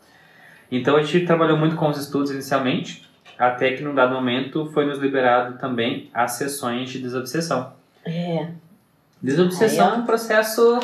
Então a gente trabalhou muito com os estudos inicialmente, até que num dado momento foi nos liberado também as sessões de desobsessão. É. Desobsessão é um processo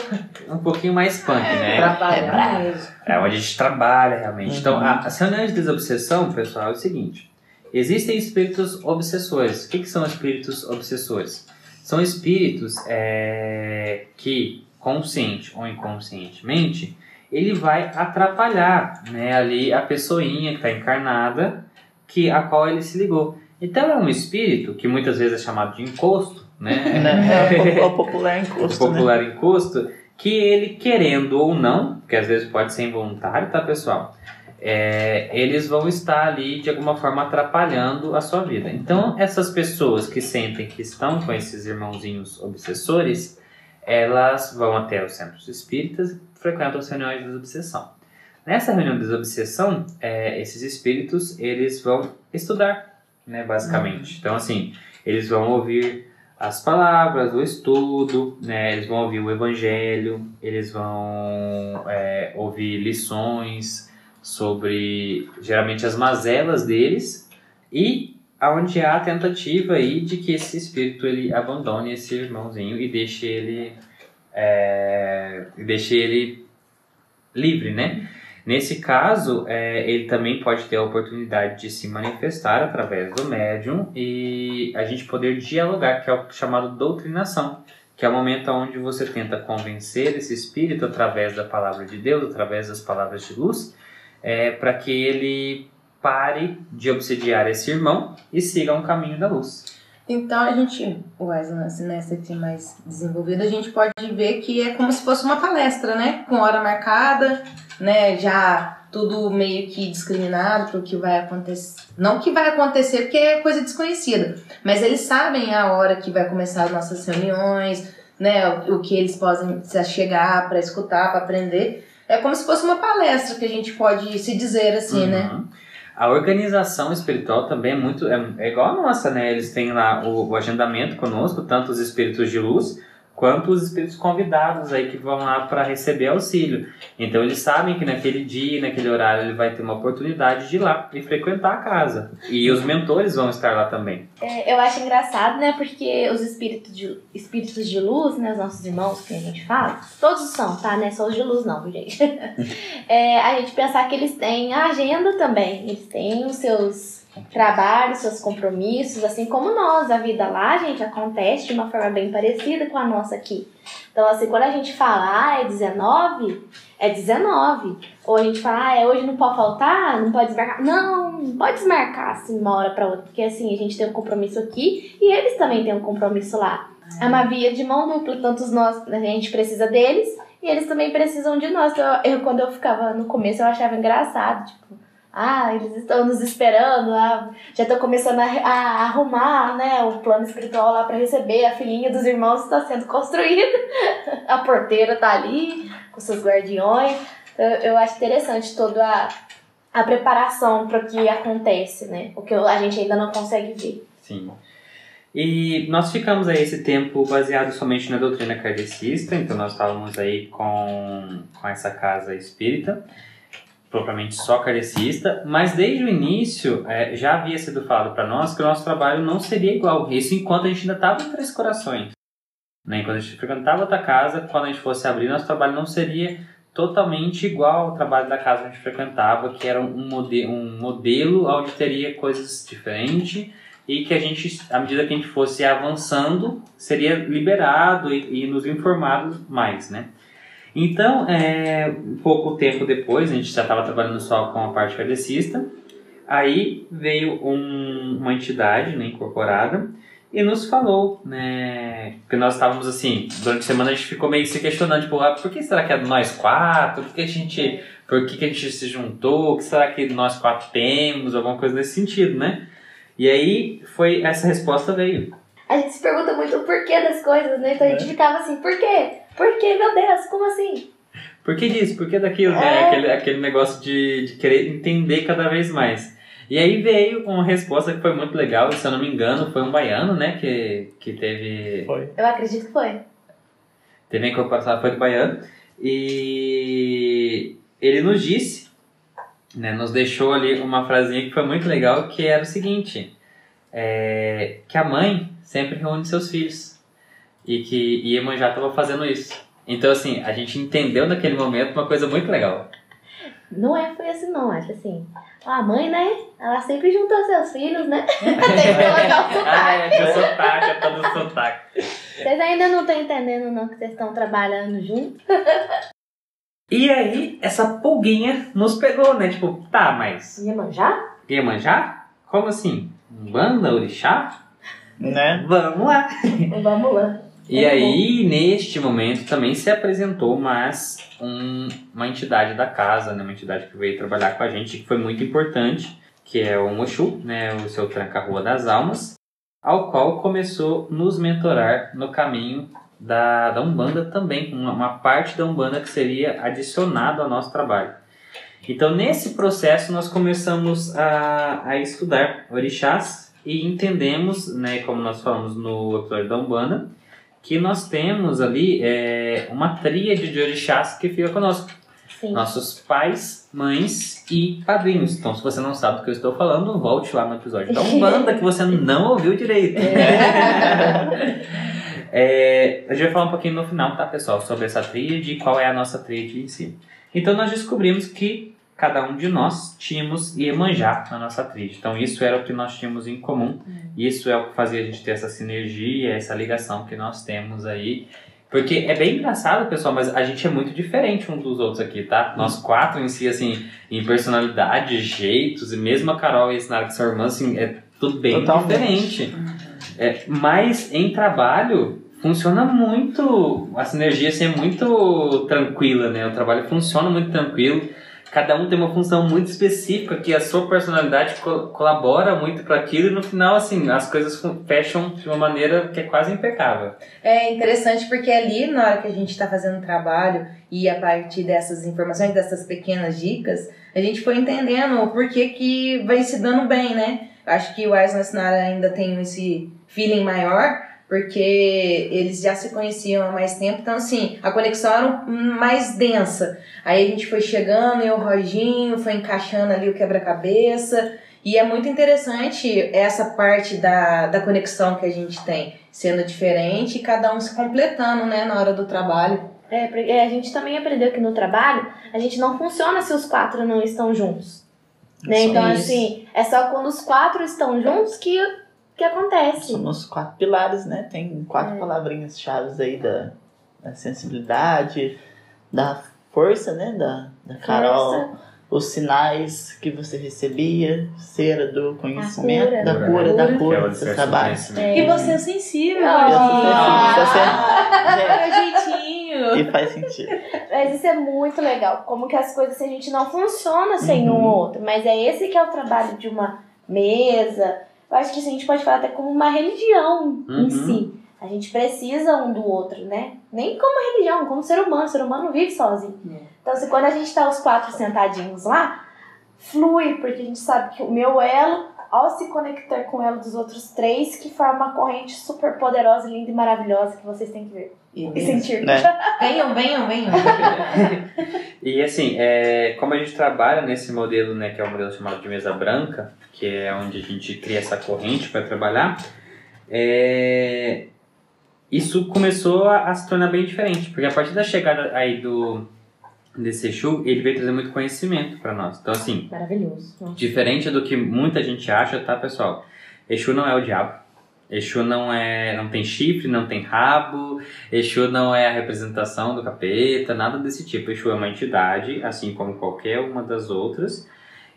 um pouquinho mais punk, né? Trabalhar mesmo. É onde a gente trabalha realmente. Uhum. Então, a, as reuniões de desobsessão, pessoal, é o seguinte: existem espíritos obsessores. O que, que são espíritos obsessores? São espíritos é, que, consciente ou inconscientemente, ele vai atrapalhar né, ali a pessoinha que está encarnada, que a qual ele se ligou. Então é um espírito que muitas vezes é chamado de encosto, né? Né? É o popular o encosto, né? popular encosto, que ele querendo ou não, porque às vezes pode ser involuntário, tá pessoal? É, eles vão estar ali de alguma forma atrapalhando a sua vida. Então, essas pessoas que sentem que estão com esses irmãozinhos obsessores, elas vão até os centros espíritas e frequentam as reuniões de desobsessão. Nessa reunião de desobsessão, é, esses espíritos eles vão estudar, né, basicamente. Então, assim, eles vão ouvir as palavras, o estudo, né? Eles vão ouvir o evangelho, eles vão é, ouvir lições sobre geralmente as mazelas deles e aonde há a tentativa aí de que esse espírito ele abandone esse irmãozinho e deixe ele é, deixe ele livre, né? Nesse caso, é, ele também pode ter a oportunidade de se manifestar através do médium e a gente poder dialogar, que é o chamado doutrinação, que é o momento onde você tenta convencer esse espírito através da palavra de Deus, através das palavras de luz, é, para que ele pare de obsediar esse irmão e siga um caminho da luz. Então a gente, o Wesley, nessa aqui mais desenvolvida, a gente pode ver que é como se fosse uma palestra, né? Com hora marcada, né? Já tudo meio que discriminado para o que vai acontecer. Não que vai acontecer, porque é coisa desconhecida, mas eles sabem a hora que vai começar as nossas reuniões, né? O, o que eles podem chegar para escutar, para aprender. É como se fosse uma palestra que a gente pode se dizer assim, né? uhum. né? A organização espiritual também é muito. É, é igual a nossa, né? Eles têm lá o, o agendamento conosco, tanto os espíritos de luz quanto os espíritos convidados aí que vão lá para receber auxílio. Então eles sabem que naquele dia, naquele horário, ele vai ter uma oportunidade de ir lá e frequentar a casa. E os mentores vão estar lá também. É, eu acho engraçado, né? Porque os espíritos de, espíritos de luz, né? Os nossos irmãos que a gente fala, todos são, tá? Não é só os de luz, não, gente? é, a gente pensar que eles têm a agenda também. Eles têm os seus trabalhos, seus compromissos, assim como nós. A vida lá, gente, acontece de uma forma bem parecida com a nossa aqui. Então, assim, quando a gente fala, ah, é 19, é 19. Ou a gente fala, ah, é hoje não pode faltar, não pode desmarcar. Não, pode desmarcar assim uma hora para outra, porque assim, a gente tem um compromisso aqui e eles também têm um compromisso lá. É uma via de mão dupla, tanto nós, a gente precisa deles e eles também precisam de nós. Então, eu, quando eu ficava no começo, eu achava engraçado, tipo, ah, eles estão nos esperando, ah, já estão começando a, a, arrumar né, o plano espiritual lá para receber. A filhinha dos irmãos está sendo construída, a porteira está ali com seus guardiões. Então, eu acho interessante toda a, a preparação para o que acontece, né? O que a gente ainda não consegue ver. Sim. E nós ficamos aí esse tempo baseado somente na doutrina kardecista, então nós estávamos aí com, com essa casa espírita propriamente só kardecista, mas desde o início é, já havia sido falado para nós que o nosso trabalho não seria igual. Isso enquanto a gente ainda estava em Três Corações. Né? Enquanto a gente frequentava outra casa, quando a gente fosse abrir, nosso trabalho não seria totalmente igual ao trabalho da casa que a gente frequentava, que era um, mode um modelo onde teria coisas diferentes e que a gente, à medida que a gente fosse avançando, seria liberado e, e nos informado mais, né? Então, é, pouco tempo depois, a gente já estava trabalhando só com a parte kardecista, aí veio um, uma entidade né, incorporada e nos falou, né, que nós estávamos assim, durante a semana a gente ficou meio se questionando, tipo, ah, por que será que é nós quatro? Por que a gente, por que, que a gente se juntou? O que será que nós quatro temos? Alguma coisa nesse sentido, né? E aí foi essa resposta veio. A gente se pergunta muito o porquê das coisas, né? Então a gente é. ficava assim, por quê? Por que, meu Deus? Como assim? Por que disso? Por que daquilo? Né? É. Né? Aquele, aquele negócio de, de querer entender cada vez mais. E aí veio uma resposta que foi muito legal, se eu não me engano, foi um baiano, né, que, que teve... Foi. Eu acredito que foi. Teve a incorporação, foi do baiano. E ele nos disse, né, nos deixou ali uma frasinha que foi muito legal, que era o seguinte, é, que a mãe sempre reúne seus filhos e que Iemanjá estava fazendo isso. Então, assim, a gente entendeu naquele momento uma coisa muito legal. Não é, foi assim não, acho assim. A mãe, né? Ela sempre juntou seus filhos, né? Tem que colocar o sotaque. ah, é, sotaque, é todo sotaque. Vocês ainda não estão entendendo não que vocês estão trabalhando junto? e aí, essa pulguinha nos pegou, né? Tipo, tá, mas... Iemanjá? Iemanjá? Como assim? Banda, orixá? Né? Vamos lá. Vamos lá. E aí, neste momento, também se apresentou mais um, uma entidade da casa, né? uma entidade que veio trabalhar com a gente, que foi muito importante, que é o Moshu, né? o seu Tranca-Rua das Almas, ao qual começou a nos mentorar no caminho da, da Umbanda também, uma, uma parte da Umbanda que seria adicionado ao nosso trabalho. Então, nesse processo, nós começamos a, a estudar orixás e entendemos, né, como nós falamos no episódio da Umbanda, que nós temos ali é, uma tríade de orixás que fica conosco. Sim. Nossos pais, mães e padrinhos. Então, se você não sabe do que eu estou falando, volte lá no episódio da Umbanda que você não ouviu direito. É. é, a gente vai falar um pouquinho no final, tá, pessoal, sobre essa tríade e qual é a nossa tríade em si. Então nós descobrimos que cada um de nós tínhamos Iemanjá na nossa tríade. Então isso era o que nós tínhamos em comum. Isso é o que fazia a gente ter essa sinergia, essa ligação que nós temos aí. Porque é bem engraçado, pessoal, mas a gente é muito diferente um dos outros aqui, tá? Nós quatro em si, assim, em personalidade, jeitos, e mesmo a Carol e a Sinara, que são irmãs, assim, é tudo bem Totalmente. diferente. É, mas em trabalho funciona muito, a sinergia assim, é muito tranquila, né? O trabalho funciona muito tranquilo. Cada um tem uma função muito específica que a sua personalidade co- colabora muito para aquilo e no final assim as coisas fecham de uma maneira que é quase impecável. É interessante porque ali, na hora que a gente está fazendo o trabalho e a partir dessas informações, dessas pequenas dicas, a gente foi entendendo o porquê que vai se dando bem, né? Acho que o e Sinara ainda tem esse feeling maior, porque eles já se conheciam há mais tempo, então assim, a conexão era um- mais densa. Aí a gente foi chegando e o Roginho foi encaixando ali o quebra-cabeça. E é muito interessante essa parte da, da conexão que a gente tem, sendo diferente e cada um se completando, né, na hora do trabalho. É, porque a gente também aprendeu que no trabalho a gente não funciona se os quatro não estão juntos. Né? Então, Isso. assim, é só quando os quatro estão juntos que, que acontece. Somos quatro pilares, né? Tem quatro É. palavrinhas chaves aí da, da sensibilidade, da força, né? Da, da Carol. Força. Os sinais que você recebia, cera do conhecimento, cura. da Cura, cura, da Cura. É cura, do do trabalho. É. E você é sensível, Ah. Você Meu jeitinho. E faz sentido. Mas isso é muito legal. Como que as coisas, a gente não funciona sem Uhum. um ou outro. Mas é esse que é o trabalho de uma mesa. Eu acho que isso a gente pode falar até como uma religião Uhum. em si. A gente precisa um do outro, né? Nem como religião, como ser humano. O ser humano não vive sozinho. Então, assim, quando a gente tá os quatro sentadinhos lá, flui, porque a gente sabe que o meu elo, ao se conectar com o elo dos outros três, que forma uma corrente super poderosa, linda e maravilhosa que vocês têm que ver e sentir. Né? Venham, venham, venham. E assim, é, como a gente trabalha nesse modelo, né, que é o modelo chamado de mesa branca, que é onde a gente cria essa corrente para trabalhar, é, isso começou a, a se tornar bem diferente, porque a partir da chegada aí do desse Exu, ele veio trazer muito conhecimento para nós. Então assim, Maravilhoso. Diferente do que muita gente acha, tá, pessoal? Exu não é o diabo. Exu não é, não tem chifre, não tem rabo. Exu não é a representação do capeta, nada desse tipo. Exu é uma entidade, assim como qualquer uma das outras.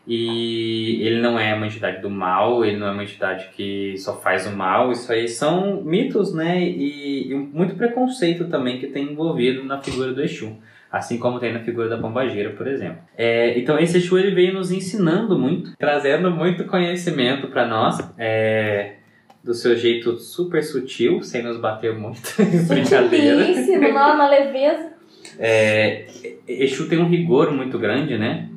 E ele não é uma entidade do mal, ele não é uma entidade que só faz o mal. Isso aí são mitos, né? E, e muito preconceito também que tem envolvido na figura do Exu. Assim como tem na figura da pombageira, por exemplo. É, então esse Exu ele veio nos ensinando muito, trazendo muito conhecimento para nós, é, do seu jeito super sutil, sem nos bater muito brincadeira. Não, uma leveza. É, Exu tem um rigor muito grande, né?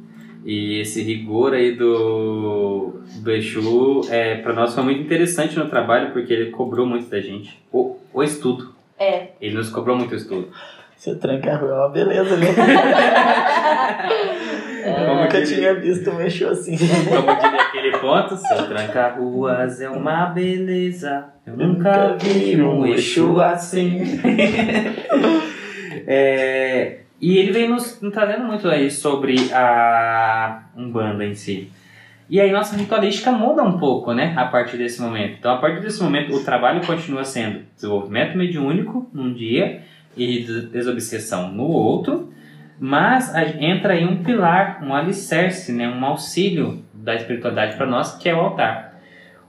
E esse rigor aí do, do Exu, é, para nós foi muito interessante no trabalho, porque ele cobrou muito da gente. O, o estudo. É. Ele nos cobrou muito o estudo. Seu tranca-rua é uma beleza, né? Eu nunca tinha visto um Exu assim. Como diria aquele ponto, seu tranca-ruas é uma beleza. Eu nunca vi um Exu assim. É, e ele vem nos, nos trazendo muito aí sobre a Umbanda em si. E aí nossa ritualística muda um pouco, né? A partir desse momento. Então, a partir desse momento, o trabalho continua sendo desenvolvimento mediúnico num dia e des- desobsessão no outro. Mas entra aí um pilar, um alicerce, né? um auxílio da espiritualidade para nós, que é o altar.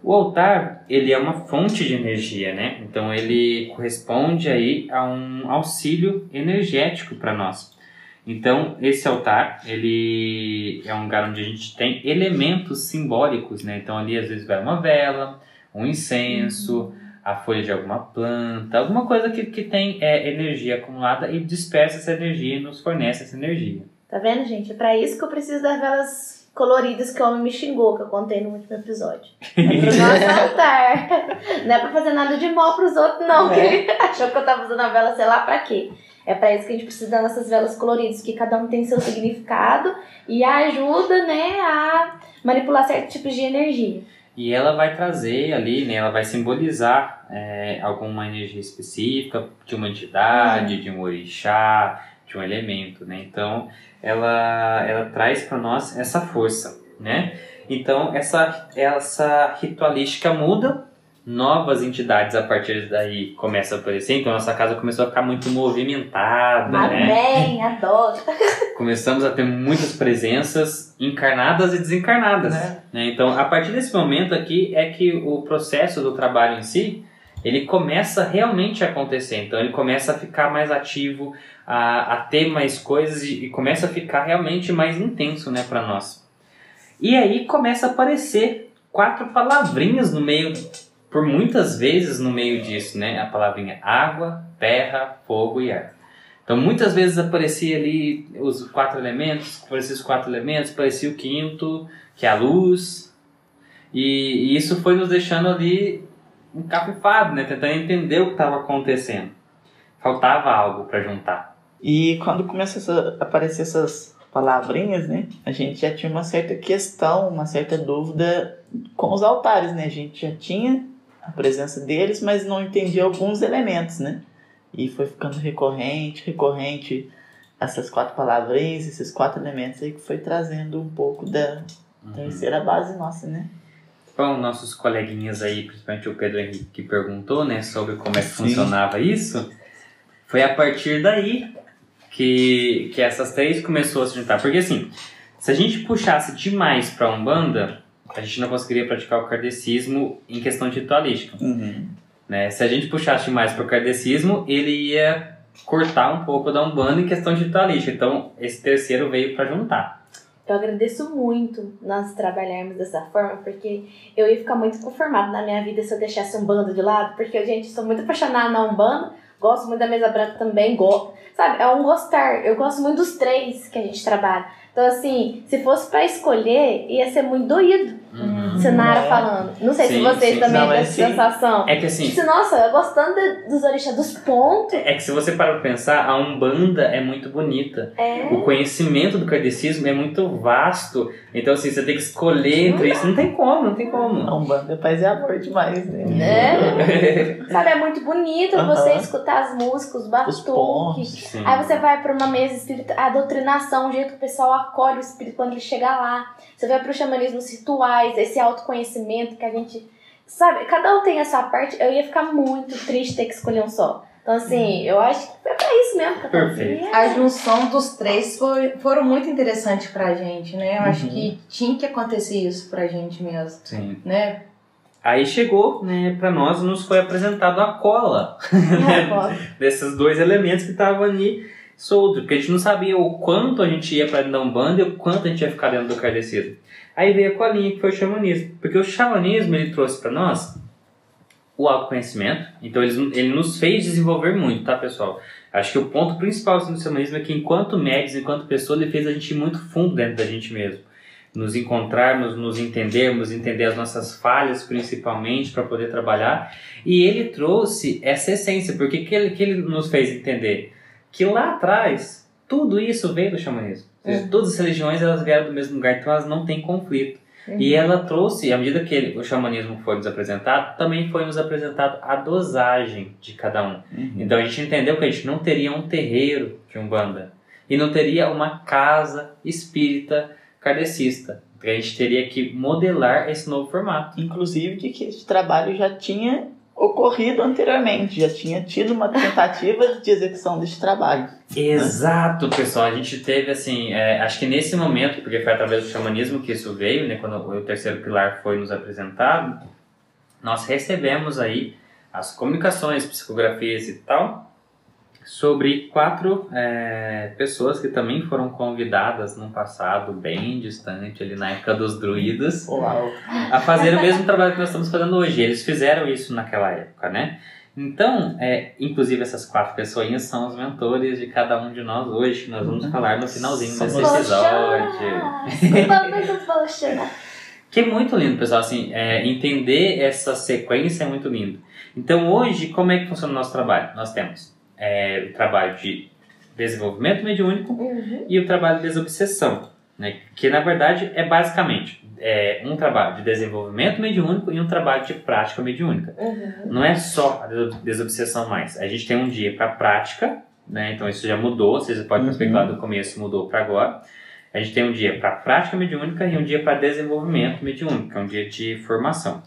O altar, ele é uma fonte de energia, né? Então ele corresponde aí a um auxílio energético para nós. Então, esse altar, ele é um lugar onde a gente tem elementos simbólicos, né? Então ali às vezes vai uma vela, um incenso, a folha de alguma planta, alguma coisa que, que tem é, energia acumulada e dispersa essa energia e nos fornece essa energia. Tá vendo, gente? É pra isso que eu preciso das velas coloridas que o homem me xingou, que eu contei no último episódio. É pro nosso altar. Não é pra fazer nada de mal pros outros, não. É. Que ele achou que eu tava usando a vela, sei lá pra quê. É pra isso que a gente precisa das nossas velas coloridas, que cada um tem seu significado e ajuda, né, a manipular certos tipos de energia. E ela vai trazer ali, né? Ela vai simbolizar é, alguma energia específica de uma entidade, de um orixá, de um elemento, né? Então, ela, ela traz para nós essa força, né? Então, essa, essa ritualística muda, novas entidades a partir daí começam a aparecer, então nossa casa começou a ficar muito movimentada, né? Amém, adoro. Começamos a ter muitas presenças encarnadas e desencarnadas, Né? né? Então, a partir desse momento aqui é que o processo do trabalho em si, ele começa realmente a acontecer. Então, ele começa a ficar mais ativo, a, a ter mais coisas e, e começa a ficar realmente mais intenso, né, para nós. E aí começa a aparecer quatro palavrinhas no meio, por muitas vezes no meio disso, né? A palavrinha água, terra, fogo e ar. Então muitas vezes aparecia ali os quatro elementos, aparecia os quatro elementos, aparecia o quinto, que é a luz. E, e isso foi nos deixando ali encapifado, né? Tentando entender o que estava acontecendo. Faltava algo para juntar. E quando começou a aparecer essas palavrinhas, né? A gente já tinha uma certa questão, uma certa dúvida com os altares, né? A gente já tinha a presença deles, mas não entendia alguns elementos, né? E foi ficando recorrente, recorrente essas quatro palavrinhas, esses quatro elementos aí que foi trazendo um pouco da terceira base nossa, né? Bom, nossos coleguinhas aí, principalmente o Pedro Henrique, que perguntou, né, sobre como é que Sim. funcionava isso, foi a partir daí que, que essas três começou a se juntar. Porque assim, se a gente puxasse demais pra Umbanda, a gente não conseguiria praticar o kardecismo em questão de ritualística. Uhum. Né? Se a gente puxasse demais pro kardecismo, ele ia cortar um pouco da Umbanda em questão de ritualística. Então, esse terceiro veio pra juntar. Eu agradeço muito nós trabalharmos dessa forma, porque eu ia ficar muito conformada na minha vida se eu deixasse um bando de lado, porque, gente, sou muito apaixonada na Umbanda, gosto muito da mesa branca também, gosto. Sabe, é um gostar. Eu gosto muito dos três que a gente trabalha. Então, assim, se fosse pra escolher, ia ser muito doído. Uhum. Sinara É. falando. Não sei Sim, se vocês sim. também têm é essa sim. sensação. É que assim, Tipo, nossa, eu gostando de- dos orixás, dos pontos. é que se você parar pra pensar, a Umbanda é muito bonita. É. O conhecimento do kardecismo é muito vasto. Então, assim, você tem que escolher entre isso. Não tem como, não tem como. A Umbanda é paz e amor demais, né? É. Sabe, é muito bonito você escutar as músicas, os Os batuques. Aí você vai pra uma mesa espírita, a doutrinação, o jeito que o pessoal acolhe o espírito quando ele chega lá. Você vai xamanismo, os rituais, esse autoconhecimento que a gente. Sabe, cada um tem a sua parte. Eu ia ficar muito triste ter que escolher um só. Então, assim, eu acho que é pra isso mesmo. que eu Perfeito. aqui. A junção dos três foi, foram muito interessantes pra gente, né? Eu acho Uhum. que tinha que acontecer isso pra gente mesmo, Sim. né? Aí chegou, né, pra nós, nos foi apresentado a cola É, agora. desses dois elementos que estavam ali soltos. Porque a gente não sabia o quanto a gente ia pra dentro da Umbanda e o quanto a gente ia ficar dentro do kardecismo. Aí veio a colinha, que foi o xamanismo. Porque o xamanismo, ele trouxe pra nós o autoconhecimento. Então ele, ele nos fez desenvolver muito, tá, pessoal? Acho que o ponto principal assim, do xamanismo é que enquanto médios, enquanto pessoa, ele fez a gente ir muito fundo dentro da gente mesmo. Nos encontrarmos, nos entendermos, entender as nossas falhas principalmente para poder trabalhar. E ele trouxe essa essência, porque que ele, que ele nos fez entender? Que lá atrás, tudo isso veio do xamanismo. Ou seja, Todas as religiões elas vieram do mesmo lugar, então elas não têm conflito. E ela trouxe, à medida que ele- o xamanismo foi nos apresentado, também foi nos apresentado a dosagem de cada um. Uhum. Então a gente entendeu que a gente não teria um terreiro de Umbanda e não teria uma casa espírita kardecista. Então, a gente teria que modelar esse novo formato. Inclusive de que esse trabalho já tinha ocorrido anteriormente, já tinha tido uma tentativa de execução desse trabalho. Exato, pessoal. A gente teve assim, é, acho que nesse momento, porque foi através do xamanismo que isso veio, né, quando o terceiro pilar foi nos apresentado, nós recebemos aí as comunicações, psicografias e tal sobre quatro é, pessoas que também foram convidadas num passado bem distante, ali na época dos druidas, Uau! a fazer o mesmo trabalho que nós estamos fazendo hoje. Eles fizeram isso naquela época, né? Então, é, inclusive essas quatro pessoinhas são os mentores de cada um de nós hoje, que nós vamos falar no finalzinho desse episódio. Que é muito lindo, pessoal. Assim, é, entender essa sequência é muito lindo. Então, hoje, como é que funciona o nosso trabalho? Nós temos é, o trabalho de desenvolvimento mediúnico Uhum. e o trabalho de desobsessão, né? que na verdade é basicamente é, um trabalho de desenvolvimento mediúnico e um trabalho de prática mediúnica. Uhum. Não é só a deso- desobsessão mais. A gente tem um dia para prática né? Então isso já mudou, vocês podem perceber que lá do começo mudou para agora. A gente tem um dia para prática mediúnica e um dia para desenvolvimento mediúnico, que é um dia de formação.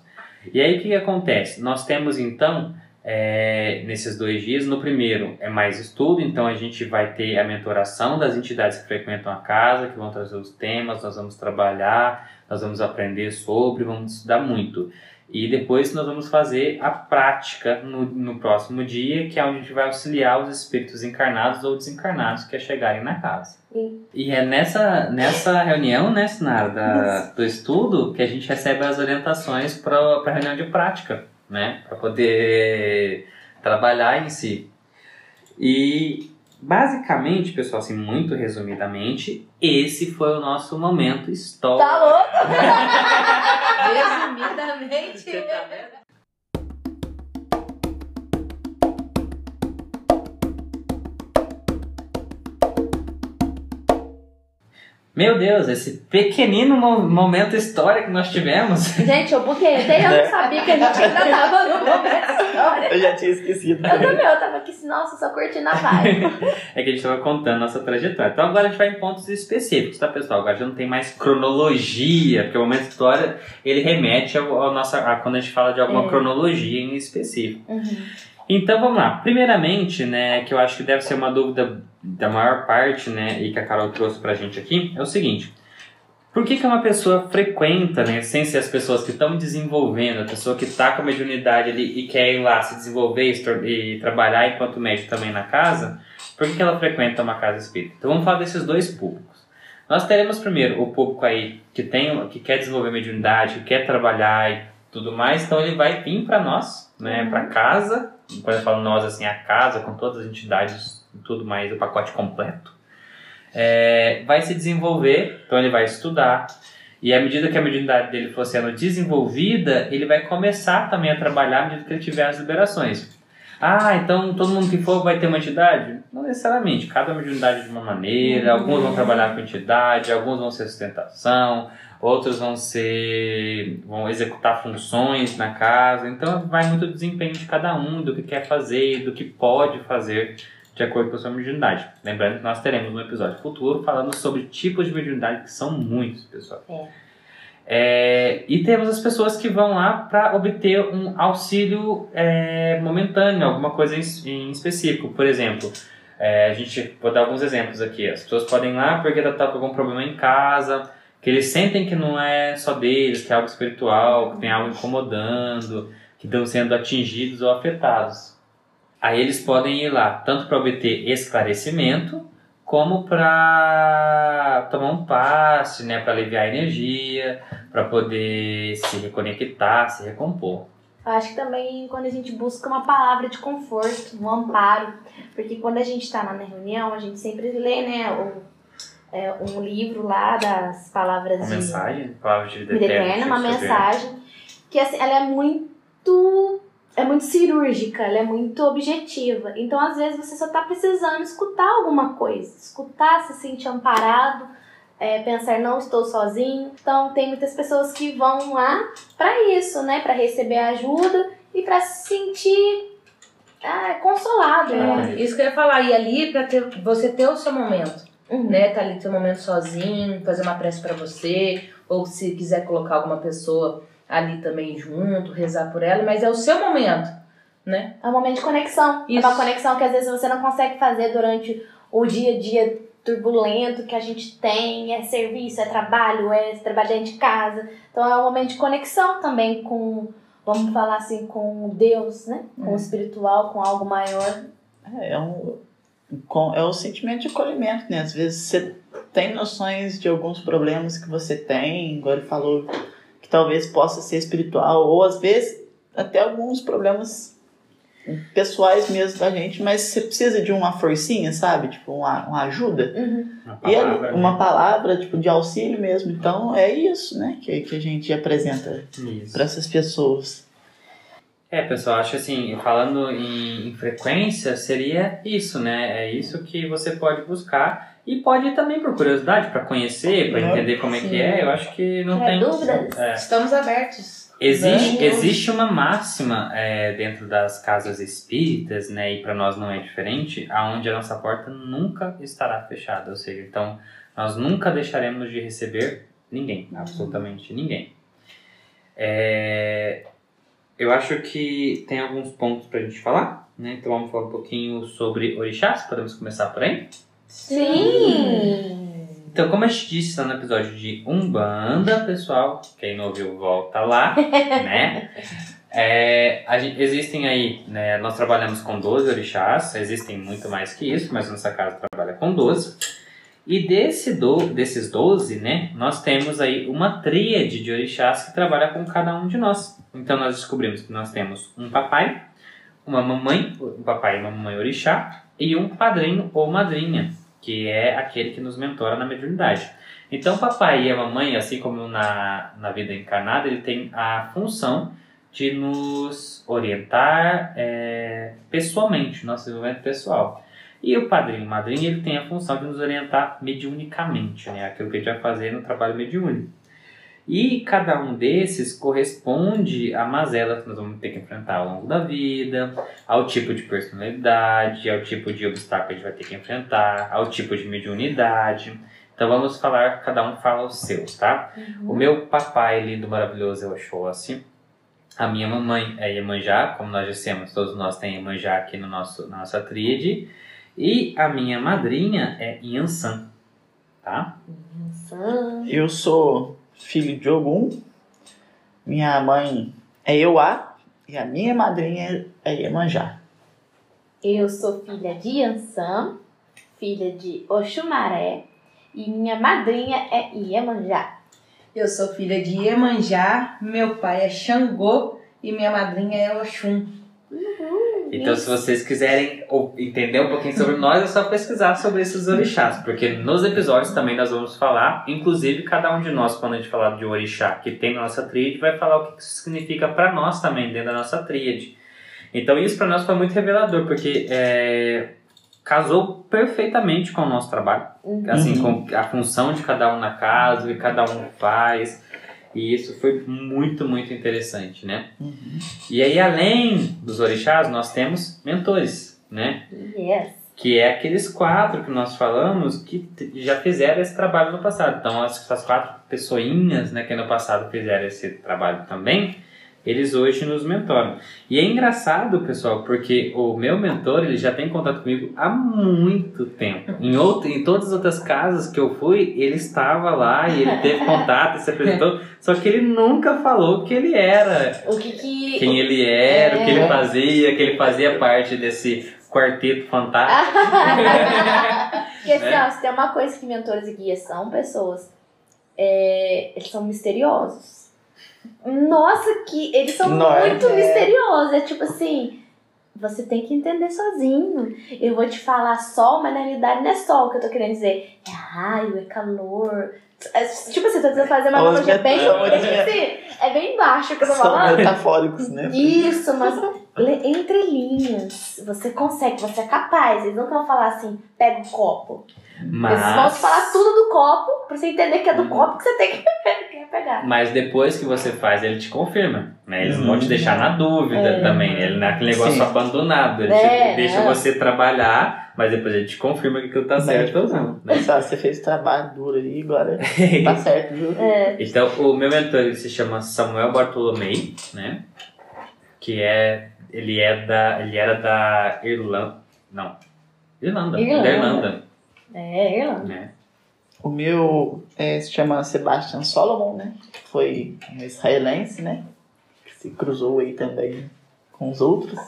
E aí o que, que acontece? Nós temos então é, nesses dois dias. No primeiro é mais estudo, então a gente vai ter a mentoração das entidades que frequentam a casa, que vão trazer os temas, nós vamos trabalhar, nós vamos aprender sobre, vamos estudar muito. E depois nós vamos fazer a prática no, no próximo dia, que é onde a gente vai auxiliar os espíritos encarnados ou desencarnados que chegarem na casa. Sim. E é nessa, nessa reunião, né, Sinara, da, do estudo, que a gente recebe as orientações para a reunião de prática, né, para poder trabalhar em si. E basicamente, pessoal, assim, muito resumidamente, esse foi o nosso momento histórico. Tá louco? Resumidamente. Meu Deus, esse pequenino mo- momento histórico que nós tivemos. Gente, eu buguei. Até eu não sabia que a gente ainda tava no momento da história. Eu já tinha esquecido. Eu também, eu tava aqui, assim, nossa, só curtindo a vibe. É que a gente estava contando nossa trajetória. Então agora a gente vai em pontos específicos, tá pessoal? Agora já não tem mais cronologia, porque o momento história ele remete ao, ao nossa, a quando a gente fala de alguma É. cronologia em específico. Uhum. Então vamos lá. Primeiramente, né, que eu acho que deve ser uma dúvida da maior parte, né, e que a Carol trouxe pra gente aqui, é o seguinte. Por que, que uma pessoa frequenta, né, sem ser as pessoas que estão desenvolvendo, a pessoa que está com a mediunidade ali e quer ir lá se desenvolver e, e trabalhar enquanto médico também na casa, por que, que ela frequenta uma casa espírita? Então vamos falar desses dois públicos. Nós teremos primeiro o público aí que tem, que quer desenvolver mediunidade, que quer trabalhar e tudo mais, então ele vai vir para nós, né, para casa. Quando eu falo nós, assim, a casa com todas as entidades e tudo mais, o pacote completo. É, vai se desenvolver, então ele vai estudar. E à medida que a mediunidade dele for sendo desenvolvida, ele vai começar também a trabalhar à medida que ele tiver as liberações. Ah, então todo mundo que for vai ter uma entidade? Não necessariamente. Cada mediunidade de uma maneira. Alguns vão trabalhar com entidade, alguns vão ser sustentação, outros vão ser. vão executar funções na casa. Então vai muito do desempenho de cada um, do que quer fazer, do que pode fazer de acordo com a sua mediunidade. Lembrando que nós teremos um episódio futuro falando sobre tipos de mediunidade, que são muitos, pessoal. É, e temos as pessoas que vão lá para obter um auxílio é, momentâneo, alguma coisa em, em específico. Por exemplo, é, a gente vou dar alguns exemplos aqui. As pessoas podem ir lá porque está com algum problema em casa, que eles sentem que não é só deles, que é algo espiritual, que tem algo incomodando, que estão sendo atingidos ou afetados. Aí eles podem ir lá tanto para obter esclarecimento, como para tomar um passe, né, para aliviar a energia, para poder se reconectar, se recompor. Eu acho que também quando a gente busca uma palavra de conforto, um amparo, porque quando a gente está na reunião, a gente sempre lê, né, o, é, um livro lá das palavras Uma de mensagem, palavra de vida vida eterna, eterna, uma mensagem que assim, ela é muito é muito cirúrgica, ela é muito objetiva. Então, às vezes, você só tá precisando escutar alguma coisa, escutar, se sentir amparado, é, pensar não estou sozinho. Então, tem muitas pessoas que vão lá para isso, né, para receber ajuda e para se sentir ah, consolado, né? É, isso que eu ia falar, e ali pra ter, você ter o seu momento, Uhum. né? Tá ali seu momento sozinho, fazer uma prece pra você, ou se quiser colocar alguma pessoa ali também junto, rezar por ela, mas é o seu momento, né? É um momento de conexão. É Isso. uma conexão que às vezes você não consegue fazer durante o dia a dia turbulento que a gente tem. É serviço, é trabalho, é trabalhar dentro de casa. Então é um momento de conexão também com, vamos falar assim, com Deus, né? Com o espiritual, com algo maior. É, é um, com- é um sentimento de acolhimento, né? Às vezes você tem noções de alguns problemas que você tem, ele falou, que talvez possa ser espiritual, ou às vezes até alguns problemas pessoais mesmo da gente, mas você precisa de uma forcinha, sabe? Tipo, uma, uma ajuda. Uma E ali, palavra, uma né? palavra, tipo, de auxílio mesmo. Então, é isso, né? Que, que a gente apresenta para essas pessoas. É, pessoal, acho assim, falando em, em frequência, seria isso, né? É isso que você pode buscar e pode ir também por curiosidade, para conhecer, para É, entender como é que é. Eu acho que não Tirar tem. dúvidas? É. Estamos abertos. Existe, Vamos. existe uma máxima é, dentro das casas espíritas, né, e para nós não é diferente, aonde a nossa porta nunca estará fechada, ou seja, então nós nunca deixaremos de receber ninguém, absolutamente ninguém. É, eu acho que tem alguns pontos para a gente falar, né, então vamos falar um pouquinho sobre orixás, podemos começar por aí? Sim! Então, como a gente disse lá no episódio de Umbanda, pessoal, quem não ouviu, volta lá, né? É, a gente- existem aí, né, nós trabalhamos com 12 orixás, existem muito mais que isso, mas nossa casa trabalha com 12. E desse do, desses 12, né, nós temos aí uma tríade de orixás que trabalha com cada um de nós. Então, nós descobrimos que nós temos um papai, uma mamãe, um papai e uma mamãe orixá, e um padrinho ou madrinha que é aquele que nos mentora na mediunidade. Então, papai e a mamãe, assim como na, na vida encarnada, ele tem a função de nos orientar é, pessoalmente, nosso desenvolvimento pessoal. E o padrinho e madrinha, ele tem a função de nos orientar mediunicamente, né? aquilo que a gente vai fazer no trabalho mediúnico. E cada um desses corresponde a mazelas que nós vamos ter que enfrentar ao longo da vida, ao tipo de personalidade, ao tipo de obstáculo que a gente vai ter que enfrentar, ao tipo de mediunidade. Então vamos falar, cada um fala os seus, tá? O meu papai lindo, maravilhoso é o Oxóssi. A minha mamãe é Iemanjá, como nós dissemos, todos nós temos Iemanjá aqui no nosso, na nossa tríade. E a minha madrinha é Yansan, tá? Nossa. Eu sou filho de Ogum. Minha mãe é Euá. E a minha madrinha é Iemanjá. Eu sou filha de Yansan, filha de Oxumaré, e minha madrinha é Iemanjá. Eu sou filha de Iemanjá, meu pai é Xangô e minha madrinha é Oxum. Então, se vocês quiserem entender um pouquinho sobre nós, é só pesquisar sobre esses orixás, porque nos episódios também nós vamos falar, inclusive cada um de nós, quando a gente falar de orixá que tem na nossa tríade, vai falar o que isso significa para nós também dentro da nossa tríade. Então, isso para nós foi muito revelador, porque é, casou perfeitamente com o nosso trabalho, assim, com a função de cada um na casa, o que cada um faz. E isso foi muito, muito interessante, né? Uhum. E aí, além dos orixás, nós temos mentores, né? Yes. Que é aqueles quatro que nós falamos que já fizeram esse trabalho no passado. Então, as- essas quatro pessoinhas, né, que no passado fizeram esse trabalho também, eles hoje nos mentoram. E é engraçado, pessoal, porque o meu mentor, ele já tem contato comigo há muito tempo. Em, outro, em todas as outras casas que eu fui, ele estava lá e ele teve contato, se apresentou, só que ele nunca falou que ele era O que que. quem ele era, o que ele É. fazia, que ele fazia parte desse quarteto fantástico. Porque assim, Né? ó, se tem uma coisa que mentores e guias são pessoas, é, eles são misteriosos. Nossa, que eles são Não é? muito É. misteriosos. É tipo assim, você tem que entender sozinho. Eu vou te falar sol, mas na realidade não é sol que eu tô querendo dizer. É raio, é calor. É, tipo assim, tô tentando fazer uma analogia bem, assim, é bem baixo que eu tô São falando. metafóricos, né? Isso, mas entre linhas, você consegue, você é capaz. Eles não vão falar assim, pega o copo. Mas, Eles vão te falar tudo do copo, pra você entender que é do copo que você tem que que pegar. mas depois que você faz, ele te confirma. Né? Eles não vão te Uhum. deixar na dúvida É. também. Ele não é aquele negócio Sim. abandonado. Ele É, deixa é. você trabalhar, mas depois ele te confirma que aquilo tá certo ou não. Né? Pensar, você fez trabalho duro aí, agora tá certo, viu? É, Então, o meu mentor ele se chama Samuel Bartolomei, né? Que é. Ele é da. Ele era da Irlanda. Não. Irlanda. Irlanda. Da Irlanda. É, Irlanda. Né? O meu é, se chama Sebastian Solomon, né? Foi um israelense, né? Que se cruzou aí também com os outros.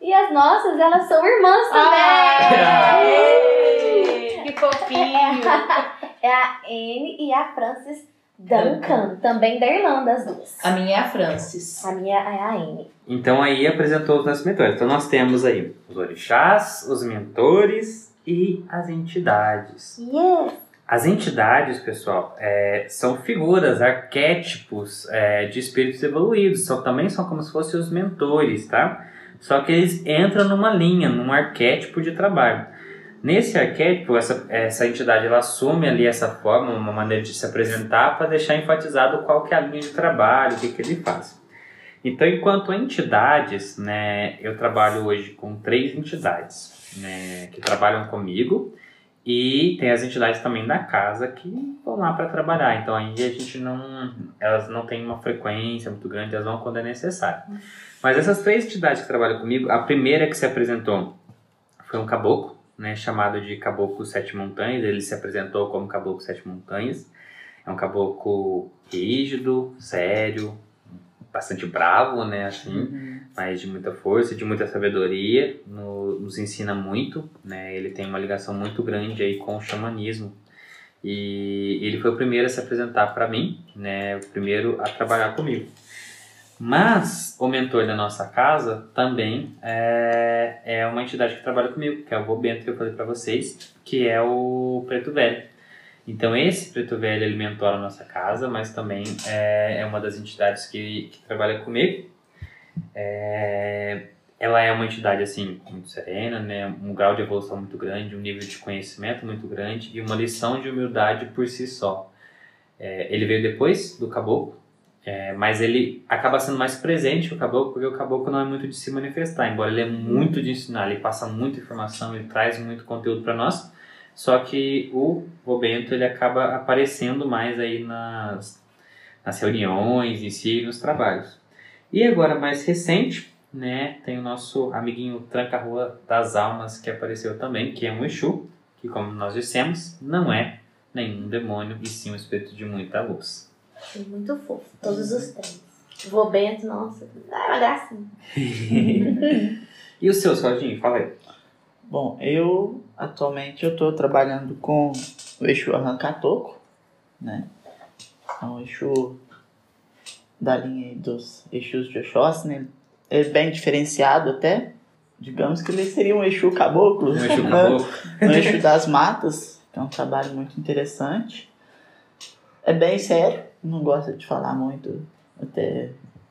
E as nossas, elas são irmãs Ah! também! Que fofinho! É a Anne e a Frances Duncan, também da Irlanda, as duas. A minha é a Francis. A minha é a Anne. Então aí apresentou os nossos mentores. Então nós temos aí os orixás, os mentores e as entidades. Yes! As entidades, pessoal, é, são figuras, arquétipos é, de espíritos evoluídos. São, também são como se fossem os mentores, tá? Só que eles entram numa linha, num arquétipo de trabalho. Nesse arquétipo, essa, essa entidade ela assume ali essa forma, uma maneira de se apresentar para deixar enfatizado qual que é a linha de trabalho, o que, que ele faz. Então, enquanto entidades, né, eu trabalho hoje com três entidades né, que trabalham comigo e tem as entidades também da casa que vão lá para trabalhar. Então, aí a gente não, elas não têm uma frequência muito grande, elas vão quando é necessário. Mas essas três entidades que trabalham comigo, a primeira que se apresentou foi um caboclo, né, chamado de Caboclo Sete Montanhas. Ele se apresentou como Caboclo Sete Montanhas. É um caboclo rígido, sério, bastante bravo, né, assim, uhum. mas de muita força, de muita sabedoria, no, nos ensina muito, né, ele tem uma ligação muito grande aí com o xamanismo. E ele foi o primeiro a se apresentar para mim, né, o primeiro a trabalhar comigo. Mas o mentor da nossa casa também é, é uma entidade que trabalha comigo, que é o Vô Bento que eu falei para vocês, que é o Preto Velho. Então esse Preto Velho ele mentora a nossa casa, mas também é, é uma das entidades que, que trabalha comigo. É, ela é uma entidade assim muito serena, né? um grau de evolução muito grande, um nível de conhecimento muito grande e uma lição de humildade por si só. É, ele veio depois do caboclo, é, mas ele acaba sendo mais presente o caboclo, porque o caboclo não é muito de se manifestar, embora ele é muito de ensinar, ele passa muita informação, ele traz muito conteúdo para nós. Só que o Bobento ele acaba aparecendo mais aí nas, nas reuniões em si, nos trabalhos. E agora mais recente, né, tem o nosso amiguinho Tranca-Rua das Almas que apareceu também, que é um Exu, que como nós dissemos, não é nenhum demônio e sim um espírito de muita luz. Muito fofo, todos os três. Vou Bento, nossa, é uma gracinha. e o seu, Sardinho? Fala aí. Bom, eu atualmente eu estou trabalhando com o eixo Arrancatoco, né? É um eixo da linha dos eixos de Oxóssi, né? É bem diferenciado até. Digamos que ele seria um eixo caboclo. Um eixo caboclo. um eixo das matas, que é um trabalho muito interessante. É bem sério, não gosta de falar muito, até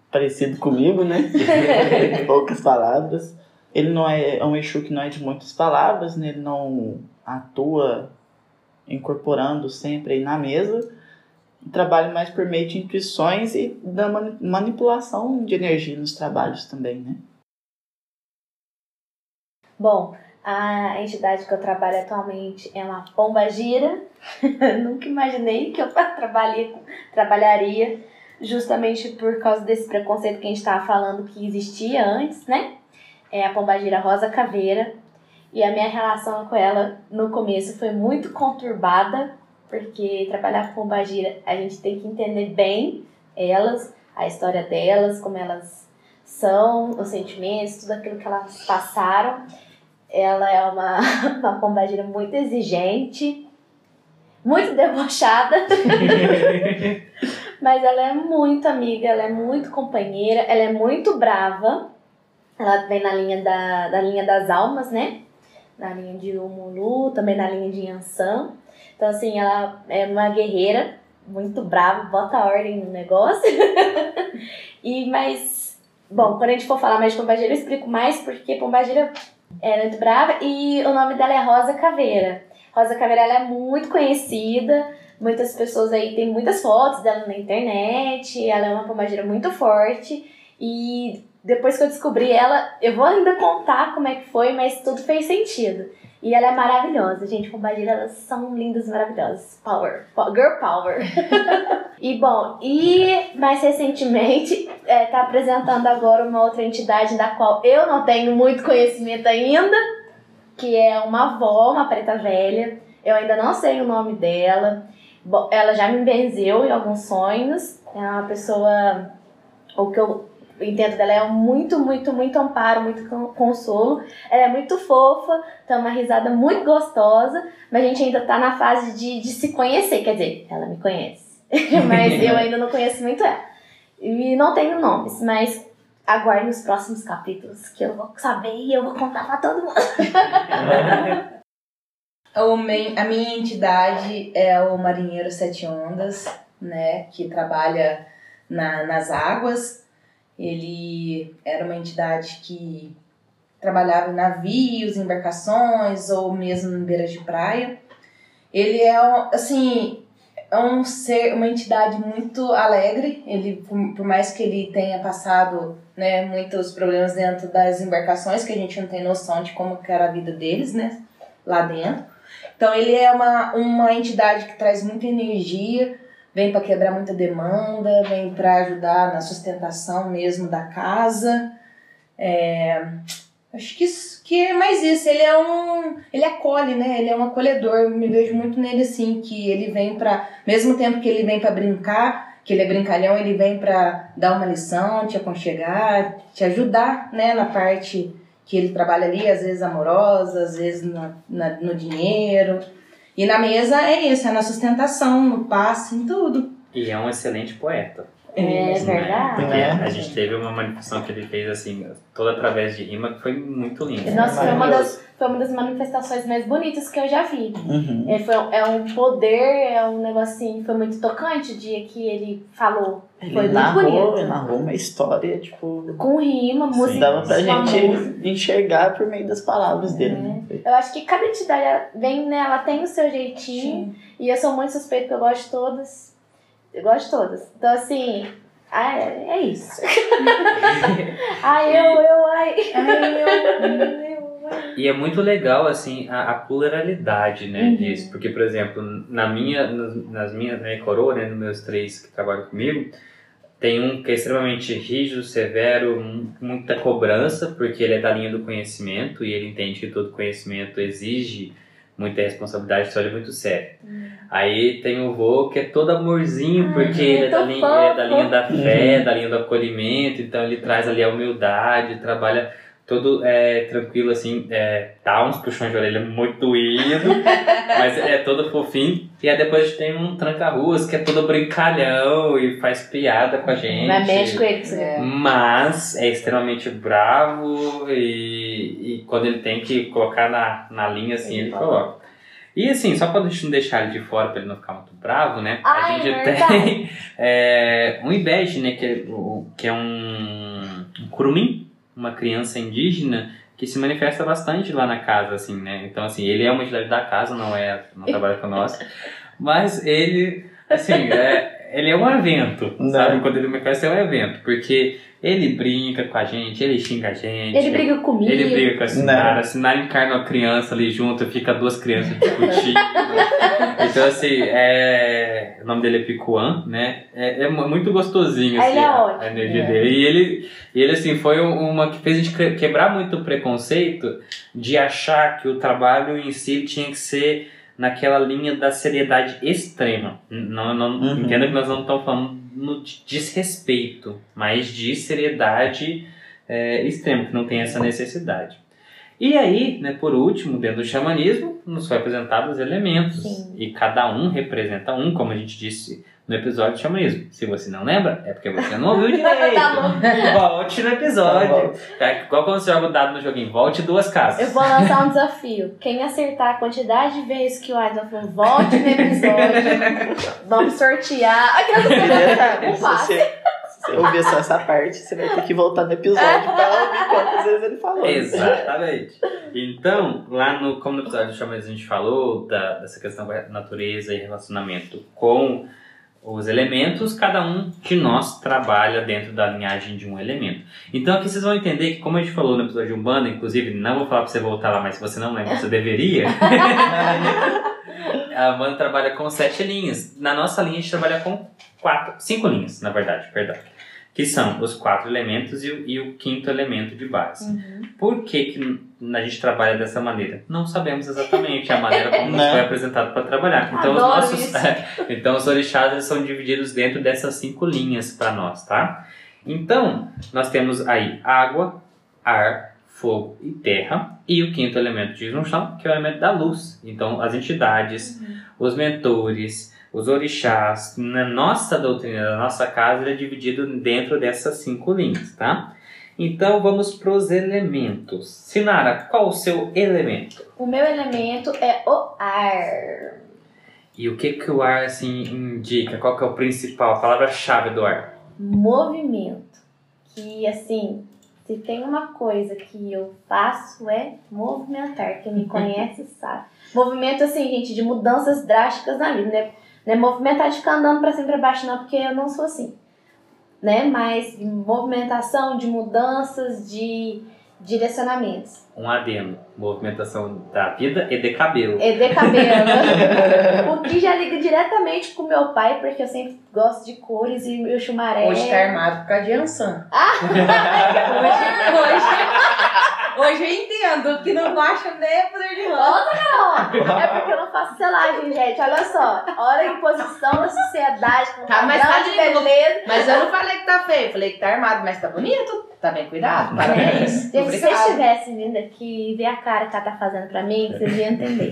parecido comigo, né? Poucas palavras. Ele não é, é um Exu que não é de muitas palavras, né? ele não atua incorporando sempre aí na mesa. Trabalha mais por meio de intuições e da manipulação de energia nos trabalhos também, né? Bom, a entidade que eu trabalho atualmente é uma pomba gira. Nunca imaginei que eu trabalharia, trabalharia justamente por causa desse preconceito que a gente estava falando que existia antes, né? É a pomba gira rosa caveira. E a minha relação com ela no começo foi muito conturbada, porque trabalhar com pomba gira a gente tem que entender bem elas, a história delas, como elas são, os sentimentos, tudo aquilo que elas passaram. Ela é uma, uma pombagira muito exigente, muito debochada, mas ela é muito amiga, ela é muito companheira, ela é muito brava. Ela vem na linha da, da linha das almas, né? Na linha de Umulu, também na linha de Yansan. Então, assim, ela é uma guerreira, muito brava, bota ordem no negócio. e, mas, bom, quando a gente for falar mais de Pombagira, eu explico mais, porque Pombagira é muito brava e o nome dela é Rosa Caveira. Rosa Caveira ela é muito conhecida, muitas pessoas aí têm muitas fotos dela na internet, ela é uma pombagira muito forte e depois que eu descobri ela, eu vou ainda contar como é que foi, mas tudo fez sentido. E ela é maravilhosa, gente. Pombagira, elas são lindas, maravilhosas. Power. Girl power. e bom, e mais recentemente, é, tá apresentando agora uma outra entidade da qual eu não tenho muito conhecimento ainda, que é uma avó, uma preta velha. Eu ainda não sei o nome dela. Bom, ela já me benzeu em alguns sonhos. É uma pessoa. O que eu entendo dela é muito, muito, muito amparo, muito consolo. Ela é muito fofa, tem uma risada muito gostosa, mas a gente ainda tá na fase de, de se conhecer. Quer dizer, ela me conhece, mas eu ainda não conheço muito ela. E não tenho nomes, mas aguarde nos próximos capítulos que eu vou saber e eu vou contar pra todo mundo. A minha entidade é o Marinheiro Sete Ondas, né? Que trabalha na, nas águas. Ele era uma entidade que trabalhava em navios, embarcações ou mesmo em beiras de praia. Ele é, assim, é um ser, uma entidade muito alegre. Ele, por, mais que ele tenha passado né, muitos problemas dentro das embarcações, que a gente não tem noção de como era a vida deles, né, lá dentro. Então ele é uma, uma entidade que traz muita energia, vem para quebrar muita demanda, vem para ajudar na sustentação mesmo da casa. É, acho que, isso, que é mais isso. Ele é um. Ele acolhe, né? Ele é um acolhedor. Eu me vejo muito nele assim, que ele vem para Mesmo tempo que ele vem para brincar, que ele é brincalhão, ele vem para dar uma lição, te aconchegar, te ajudar, né? Na parte que ele trabalha ali, às vezes amorosa, às vezes na, no dinheiro. E na mesa é isso, é na sustentação, no passe, em tudo. E é um excelente poeta. É né? verdade. Porque É. a gente teve uma manifestação que ele fez assim, toda através de rima, que foi muito linda. Nossa, foi uma, das, foi uma das manifestações mais bonitas que eu já vi. Uhum. É, foi, é um poder, é um negocinho, foi muito tocante o dia que ele falou. Ele Foi muito narrou, bonito. ele narrou uma história, tipo, Com rima, música. dava pra gente música. enxergar por meio das palavras dele. né? Eu acho que cada entidade vem, né? Ela tem o seu jeitinho. E eu sou muito suspeita porque eu gosto de todas. Eu gosto de todas. Então, assim, ah, é, é isso. ai, eu, eu, ai. Ai, eu, eu, ai. E é muito legal, assim, a, a pluralidade, né, Uhum. disso. Porque, por exemplo, na minha, nas, nas minhas, minha coroa, né, nos meus três que trabalham comigo, tem um que é extremamente rígido, severo, mu- muita cobrança, porque ele é da linha do conhecimento e ele entende que todo conhecimento exige muita responsabilidade, ele é muito sério. Aí tem o vô que é todo amorzinho, Ai, porque ele é, da linha, ele é da linha da fé, Uhum. da linha do acolhimento, então ele traz ali a humildade, trabalha todo é, tranquilo, assim, é, dá uns puxões de orelha muito doído, mas é todo fofinho. E aí depois a gente tem um tranca-ruas que é todo brincalhão e faz piada com a gente. Mas mexe com ele, É. Mas é extremamente bravo e, e quando ele tem que colocar na, na linha, assim, ele coloca. E assim, só pra gente não deixar ele de fora, pra ele não ficar muito bravo, né? Ai, a gente é tem é, um ibege, né? Que é, que é um, um curumim, uma criança indígena que se manifesta bastante lá na casa, assim, né? Então, assim, ele é uma entidade da casa, não é, não trabalha com nós, mas ele, assim, é, ele é um evento, Não. sabe? Quando ele manifesta é um evento, porque ele brinca com a gente, ele xinga a gente. Ele briga comigo. Ele briga com a Não. Sinara, a Sinara encarna uma criança ali junto, fica duas crianças discutindo. então, assim, é... o nome dele é Picuan, né? É, é mu- muito gostosinho, Ah, assim, ele é a, ótimo. a energia É. dele. E ele, ele, assim, foi um- uma que fez a gente que- quebrar muito o preconceito de achar que o trabalho em si tinha que ser naquela linha da seriedade extrema. Não, não, Uhum. Entenda que nós não estamos falando de desrespeito, mas de seriedade é, extrema, que não tem essa necessidade. E aí, né, por último, dentro do xamanismo, nos foi apresentado os elementos. Sim. E cada um representa um, como a gente disse no episódio de xamanismo. Se você não lembra, é porque você não ouviu direito. Tá. Volte no episódio. Tá É igual quando você joga o dado no joguinho, volte duas casas. Eu vou lançar um desafio. Quem acertar a quantidade de vezes que o Aizan falou, volte no episódio. Vamos sortear. Detalhe, Um se passe. você, se você ouvir só essa parte, você vai ter que voltar no episódio pra ouvir quantas vezes ele falou. Exatamente. Então, lá no, como no episódio do Chamas a gente falou da, dessa questão da natureza e relacionamento com os elementos, cada um de nós trabalha dentro da linhagem de um elemento. Então aqui vocês vão entender que, como a gente falou no episódio de Umbanda, inclusive, não vou falar pra você voltar lá, mas se você não lembra, você deveria. a Umbanda trabalha com sete linhas. Na nossa linha a gente trabalha com quatro, cinco linhas, na verdade, perdão. Que são os quatro elementos e o, e o quinto elemento de base. Uhum. Por que, que a gente trabalha dessa maneira? Não sabemos exatamente a maneira como nos foi apresentado para trabalhar. Então, os nossos, então os orixás eles são divididos dentro dessas cinco linhas para nós, tá? Então, nós temos aí água, ar, fogo e terra. E o quinto elemento de junção, que é o elemento da luz. Então, as entidades, os mentores, os orixás, na nossa doutrina, da nossa casa, ele é dividido dentro dessas cinco linhas, tá? Então vamos pros elementos. Sinara, qual o seu elemento? O meu elemento é o ar. E o que, que o ar assim indica? Qual que é o principal, a palavra-chave do ar? Movimento. Que assim, se tem uma coisa que eu faço é movimentar. Quem me conhece sabe. Movimento, assim, gente, de mudanças drásticas na vida, né? Não é movimentar de ficar andando pra cima e pra baixo, não, porque eu não sou assim. Né? Mas de movimentação, de mudanças, de direcionamentos. Um adendo. Movimentação da vida e de cabelo. E de cabelo. o que já liga diretamente com meu pai, porque eu sempre gosto de cores e meu chumaré. Hoje tá armado por causa de Ansan. hoje, Hoje eu entendo que não baixa nem poder de mão. Outra não! É porque eu não faço selagem, gente. Olha só. Olha a imposição da sociedade com Tá, mas tá de beleza. Mas eu não falei que tá feio, falei que tá armado, mas tá bonito. Tá bem cuidado, parabéns. Gente, se vocês Obrigada. tivessem vindo aqui e ver a cara que ela tá fazendo pra mim, vocês iam entender.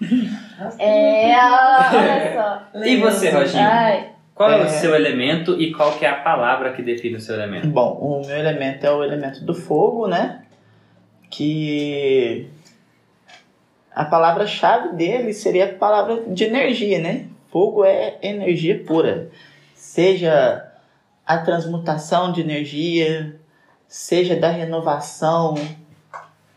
É, olha só. E você, Roginho? Ai, Qual é, É. o seu elemento e qual que é a palavra que define o seu elemento? Bom, o meu elemento é o elemento do fogo, né? Que a palavra-chave dele seria a palavra de energia, né? Fogo é energia pura. Seja a transmutação de energia, seja da renovação,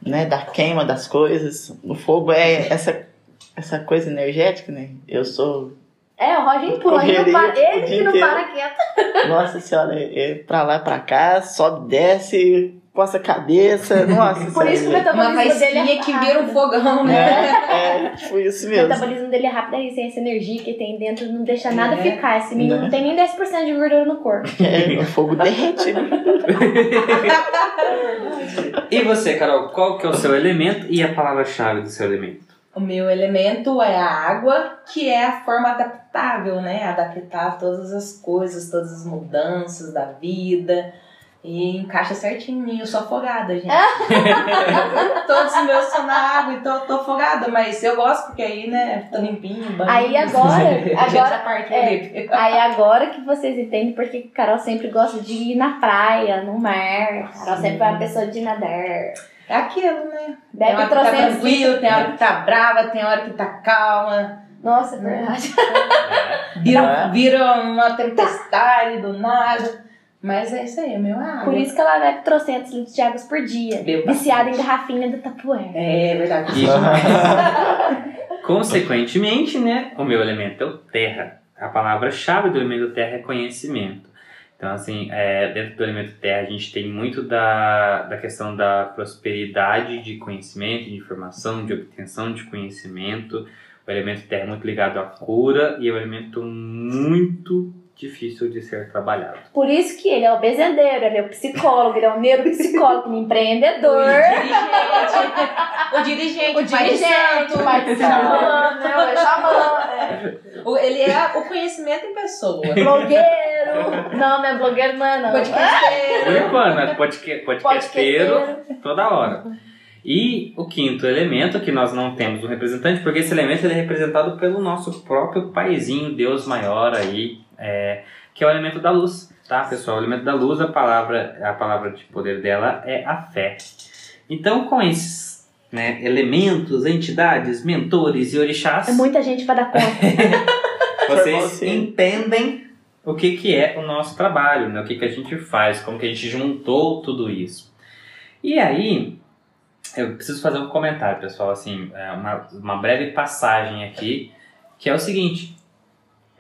né? Da queima das coisas. O fogo é essa, essa coisa energética, né? Eu sou É, o Roger empurra, ele, para, ele que não para quieto. Nossa senhora, é pra lá pra cá, sobe, desce, coça a cabeça. Nossa Por isso que o metabolismo dele é que vira um fogão, né? É, é, tipo isso O mesmo. metabolismo dele é rápido, é isso, é essa energia que tem dentro não deixa nada É. ficar. Esse menino Né? não tem nem 10% de gordura no corpo. É, o fogo derrete. né? E você, Carol, qual que é o seu elemento e a palavra-chave do seu elemento? O meu elemento é a água, que é a forma adaptável, né? Adaptar a todas as coisas, todas as mudanças da vida. E encaixa certinho em mim. Eu sou afogada, gente. Todos os meus são na água, então eu tô afogada. Mas eu gosto porque aí, né, tô limpinho, banho. Aí agora, agora parte, é. Aí agora que vocês entendem porque Carol sempre gosta de ir na praia, no mar. Carol sempre foi uma pessoa de nadar. É aquilo, né? tem Bebe hora que tá tranquilo, tem hora que tá brava, tem hora que tá calma. Nossa, é verdade. Vira, É. vira uma tempestade do nada. Mas é isso aí, é meu água. Por isso que ela bebe trocentos litros de águas por dia. Bebo Viciada em garrafinha do Tupperware. É verdade. Consequentemente, né, o meu elemento é o terra. A palavra-chave do elemento terra é conhecimento. Então, assim, é, dentro do elemento terra, a gente tem muito da, da questão da prosperidade de conhecimento, de informação, de obtenção de conhecimento. O elemento terra é muito ligado à cura e é um elemento muito difícil de ser trabalhado. Por isso que ele é o bezendeiro, ele é o psicólogo, ele é o neuropsicólogo, é empreendedor. O dirigente, O o pai de dirigente, santo. o pai de xamã, né? O xamã, é. O- Ele é o conhecimento em pessoa. blogueiro. Não, não é blogueiro, não é não. Podcasteiro. né? Podque- podcasteiro Podcasteiro. toda hora. E o quinto elemento, que nós não temos um representante, porque esse elemento ele é representado pelo nosso próprio paizinho, Deus maior aí, é, que é o elemento da luz, tá, pessoal? O elemento da luz, a palavra, a palavra de poder dela é a fé. Então, com esses né, elementos, entidades, mentores e orixás, É muita gente pra dar conta. vocês você. entendem o que, que é o nosso trabalho, né? o que, que a gente faz, como que a gente juntou tudo isso. E aí, eu preciso fazer um comentário, pessoal, assim, é uma, uma breve passagem aqui, que é o seguinte,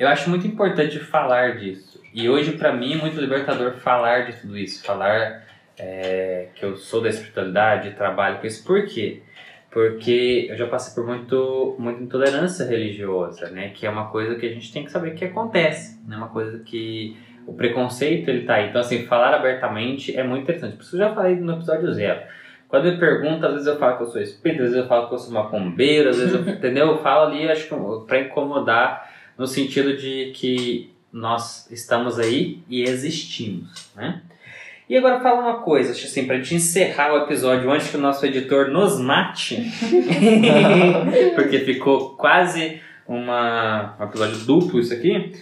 eu acho muito importante falar disso. E hoje, para mim, é muito libertador falar de tudo isso, falar é, que eu sou da espiritualidade, trabalho com isso. Por quê? Porque eu já passei por muito, muita intolerância religiosa, né? Que é uma coisa que a gente tem que saber que acontece, né? Uma coisa que o preconceito ele tá aí. Então, assim, falar abertamente é muito interessante. Por isso eu já falei no episódio zero. Quando me perguntam, às vezes eu falo que eu sou espírita, às vezes eu falo que eu sou macumbeiro, às vezes eu, entendeu? Eu falo ali, acho que pra incomodar, no sentido de que nós estamos aí e existimos, né? E agora fala uma coisa, assim, pra gente encerrar o episódio antes que o nosso editor nos mate, porque ficou quase uma, um episódio duplo isso aqui.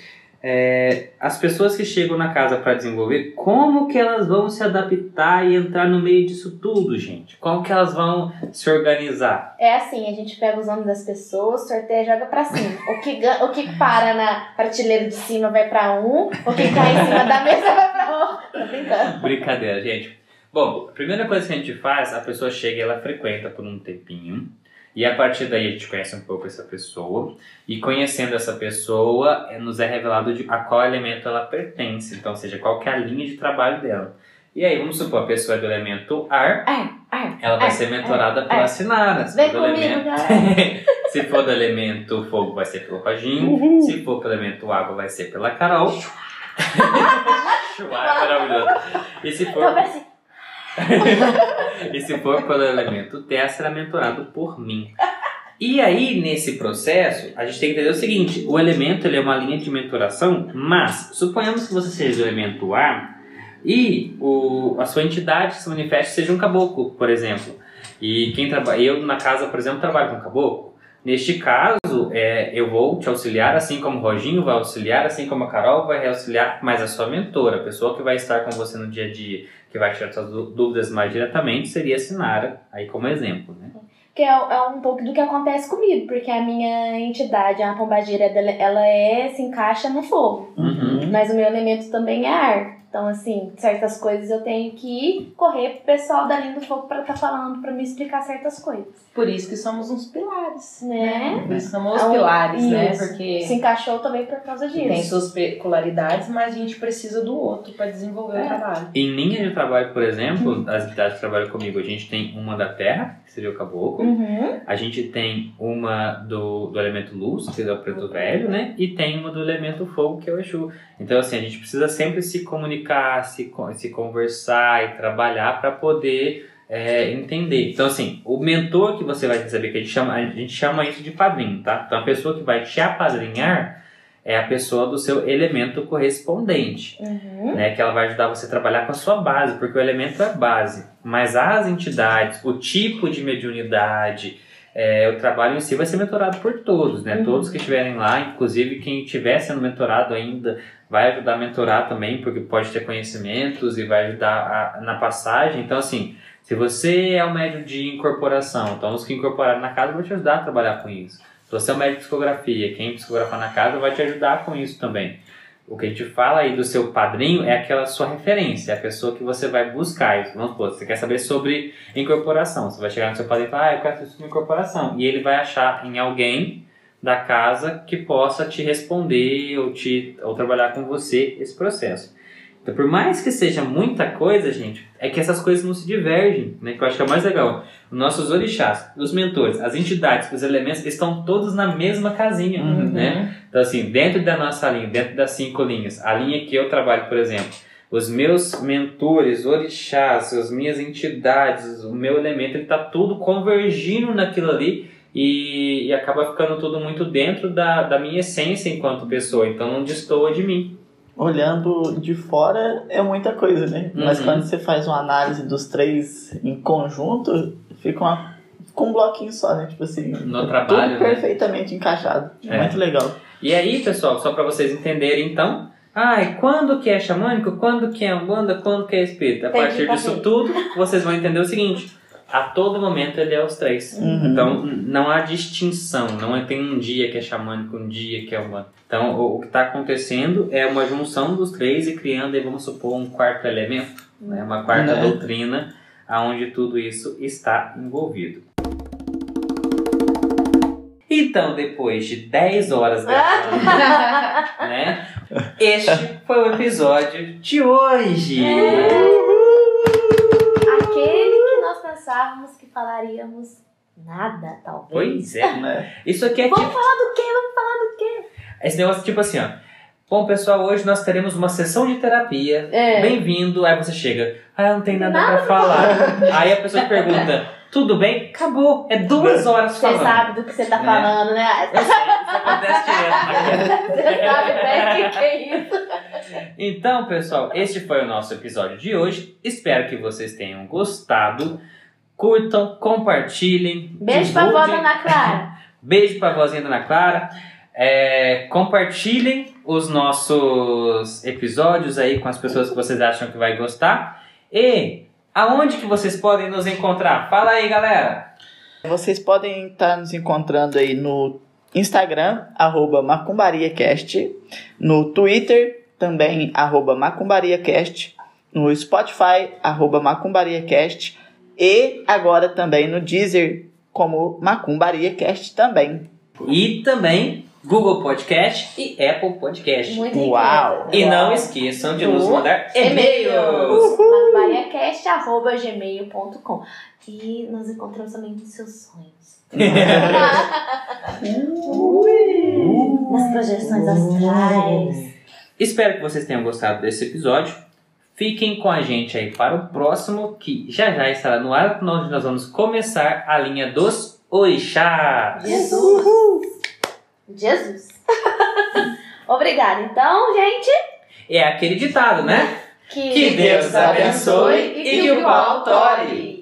É, as pessoas que chegam na casa para desenvolver, como que elas vão se adaptar e entrar no meio disso tudo, gente? Como que elas vão se organizar? É assim, a gente pega os nomes das pessoas, sorteia e joga pra cima. O que, o que para na prateleira de cima vai pra um, o que cai em cima da mesa vai pra outro. Tô brincando. Brincadeira, gente. Bom, a primeira coisa que a gente faz, a pessoa chega e ela frequenta por um tempinho. E a partir daí a gente conhece um pouco essa pessoa. E conhecendo essa pessoa, eh, nos é revelado a qual elemento ela pertence. Então, ou seja, qual que é a linha de trabalho dela. E aí, vamos supor, a pessoa é do elemento ar, Ar, ar, ela vai ar, ser mentorada pela Sinara. Se Vem for do elemento-. Se for do elemento fogo, vai ser pelo Roginho. Se for pelo elemento água, vai ser pela Carol. Chuá é maravilhoso. E se for Então. E se for pelo elemento terra, será mentorado por mim. E aí, nesse processo, a gente tem que entender o seguinte: o elemento ele é uma linha de mentoração, mas suponhamos que você seja do elemento ar e o, a sua entidade se manifeste seja um caboclo, por exemplo. E quem trabalha, eu na casa, por exemplo, trabalho com caboclo. Neste caso, é, eu vou te auxiliar, assim como o Roginho vai auxiliar, assim como a Carol vai auxiliar, mas a sua mentora, a pessoa que vai estar com você no dia a dia, que vai tirar suas dú- dúvidas mais diretamente, seria a Sinara, aí como exemplo, né? Que é, é um pouco do que acontece comigo, porque a minha entidade, a pombagira, ela é, se encaixa no fogo. Uhum. Mas o meu elemento também é ar. Então, assim, certas coisas eu tenho que correr pro pessoal da linha do fogo pra estar falando, pra me explicar certas coisas. Por isso que somos uns pilares. Né? Por isso que somos os um- pilares, né? isso. Porque Se encaixou também por causa disso. tem suas peculiaridades, mas a gente precisa do outro para desenvolver É. o trabalho. Em linha de trabalho, por exemplo, as entidades que trabalham comigo, a gente tem uma da terra, que seria o caboclo, Uhum. a gente tem uma do, do elemento luz, que é o preto velho, né? E tem uma do elemento fogo, que é o Exu. Então, assim, a gente precisa sempre se comunicar, se, co- se conversar e trabalhar para poder é, entender. Então, assim, o mentor que você vai receber, que a gente chama, a gente chama isso de padrinho, tá? Então, a pessoa que vai te apadrinhar é a pessoa do seu elemento correspondente Uhum. né, que ela vai ajudar você a trabalhar com a sua base, porque o elemento é base. Mas as entidades, o tipo de mediunidade, é, o trabalho em si vai ser mentorado por todos, né? Uhum. Todos que estiverem lá, inclusive quem estiver sendo mentorado ainda, vai ajudar a mentorar também, porque pode ter conhecimentos e vai ajudar a- na passagem. Então, assim, se você é um médium de incorporação, então os que incorporaram na casa vão te ajudar a trabalhar com isso. Se você é um médium de psicografia, quem psicografar na casa vai te ajudar com isso também. O que a gente fala aí do seu padrinho é aquela sua referência, é a pessoa que você vai buscar. Vamos supor, você quer saber sobre incorporação. Você vai chegar no seu padrinho e falar, ah, eu quero saber sobre incorporação. E ele vai achar em alguém da casa que possa te responder ou, te, ou trabalhar com você esse processo. Então, por mais que seja muita coisa, gente, é que essas coisas não se divergem, né? Que eu acho que é mais legal. Os nossos orixás, os mentores, as entidades, os elementos estão todos na mesma casinha, Uhum. né? Então, assim, dentro da nossa linha, dentro das cinco linhas, a linha que eu trabalho, por exemplo, os meus mentores, orixás, as minhas entidades, o meu elemento, ele tá tudo convergindo naquilo ali e, e acaba ficando tudo muito dentro da, da minha essência enquanto pessoa, então não destoa de mim. Olhando de fora é muita coisa, né? Mas Uhum. quando você faz uma análise dos três em conjunto, fica uma, fica um bloquinho só, né? Tipo assim, No é trabalho, tudo né? perfeitamente encaixado. É. Muito legal. E aí, pessoal, só para vocês entenderem, então, ai, quando que é xamânico, quando que é umbanda, quando que é espírito? A Entendi, partir disso tudo, vocês vão entender o seguinte, a todo momento ele é os três. Uhum. Então, n- não há distinção, não é tem um dia que é xamânico, um dia que é umbanda. Então, o, o que está acontecendo é uma junção dos três e criando, aí, vamos supor, um quarto elemento, né, uma quarta Né? doutrina, aonde tudo isso está envolvido. Então, depois de 10 horas gravando, né? Este foi o episódio de hoje. Pensávamos que falaríamos nada, talvez. Pois é. Né? Isso aqui é Vamos tipo. falar do quê? Vamos falar do quê? Esse negócio tipo assim, ó. Bom, pessoal, hoje nós teremos uma sessão de terapia. É. Bem-vindo. Aí você chega. Ah, não tem nada, Nada pra falar. Aí a pessoa pergunta: Tudo bem? Acabou. É duas horas Você falando. sabe do que você tá Né? falando, né? Eu sei, isso acontece direto. Você sabe bem o que, que é isso. Então, pessoal, este foi o nosso episódio de hoje. Espero que vocês tenham gostado. Curtam, compartilhem. Beijo pra vó divulguem. da Ana Clara. Beijo pra vozinha da Ana Clara. É, compartilhem os nossos episódios aí com as pessoas que vocês acham que vai gostar. E aonde que vocês podem nos encontrar? Fala aí, galera! Vocês podem estar nos encontrando aí no Instagram, arroba macumbariacast, no Twitter, também, arroba macumbariacast, no Spotify, arroba macumbariacast, e agora também no Deezer, como MacumbariaCast também. E também Google Podcast e Apple Podcast. Muito Uau. riqueza. E não esqueçam de nos mandar E-mails. macubariacast.gmail.com E nos encontramos também nos seus sonhos. Nas projeções astrais. Espero que vocês tenham gostado desse episódio. Fiquem com a gente aí para o próximo, que já já estará no ar, onde nós vamos começar a linha dos orixás. Jesus. Jesus. Obrigada. Então, gente, É aquele ditado, né? que, Que Deus abençoe e que o pau tore.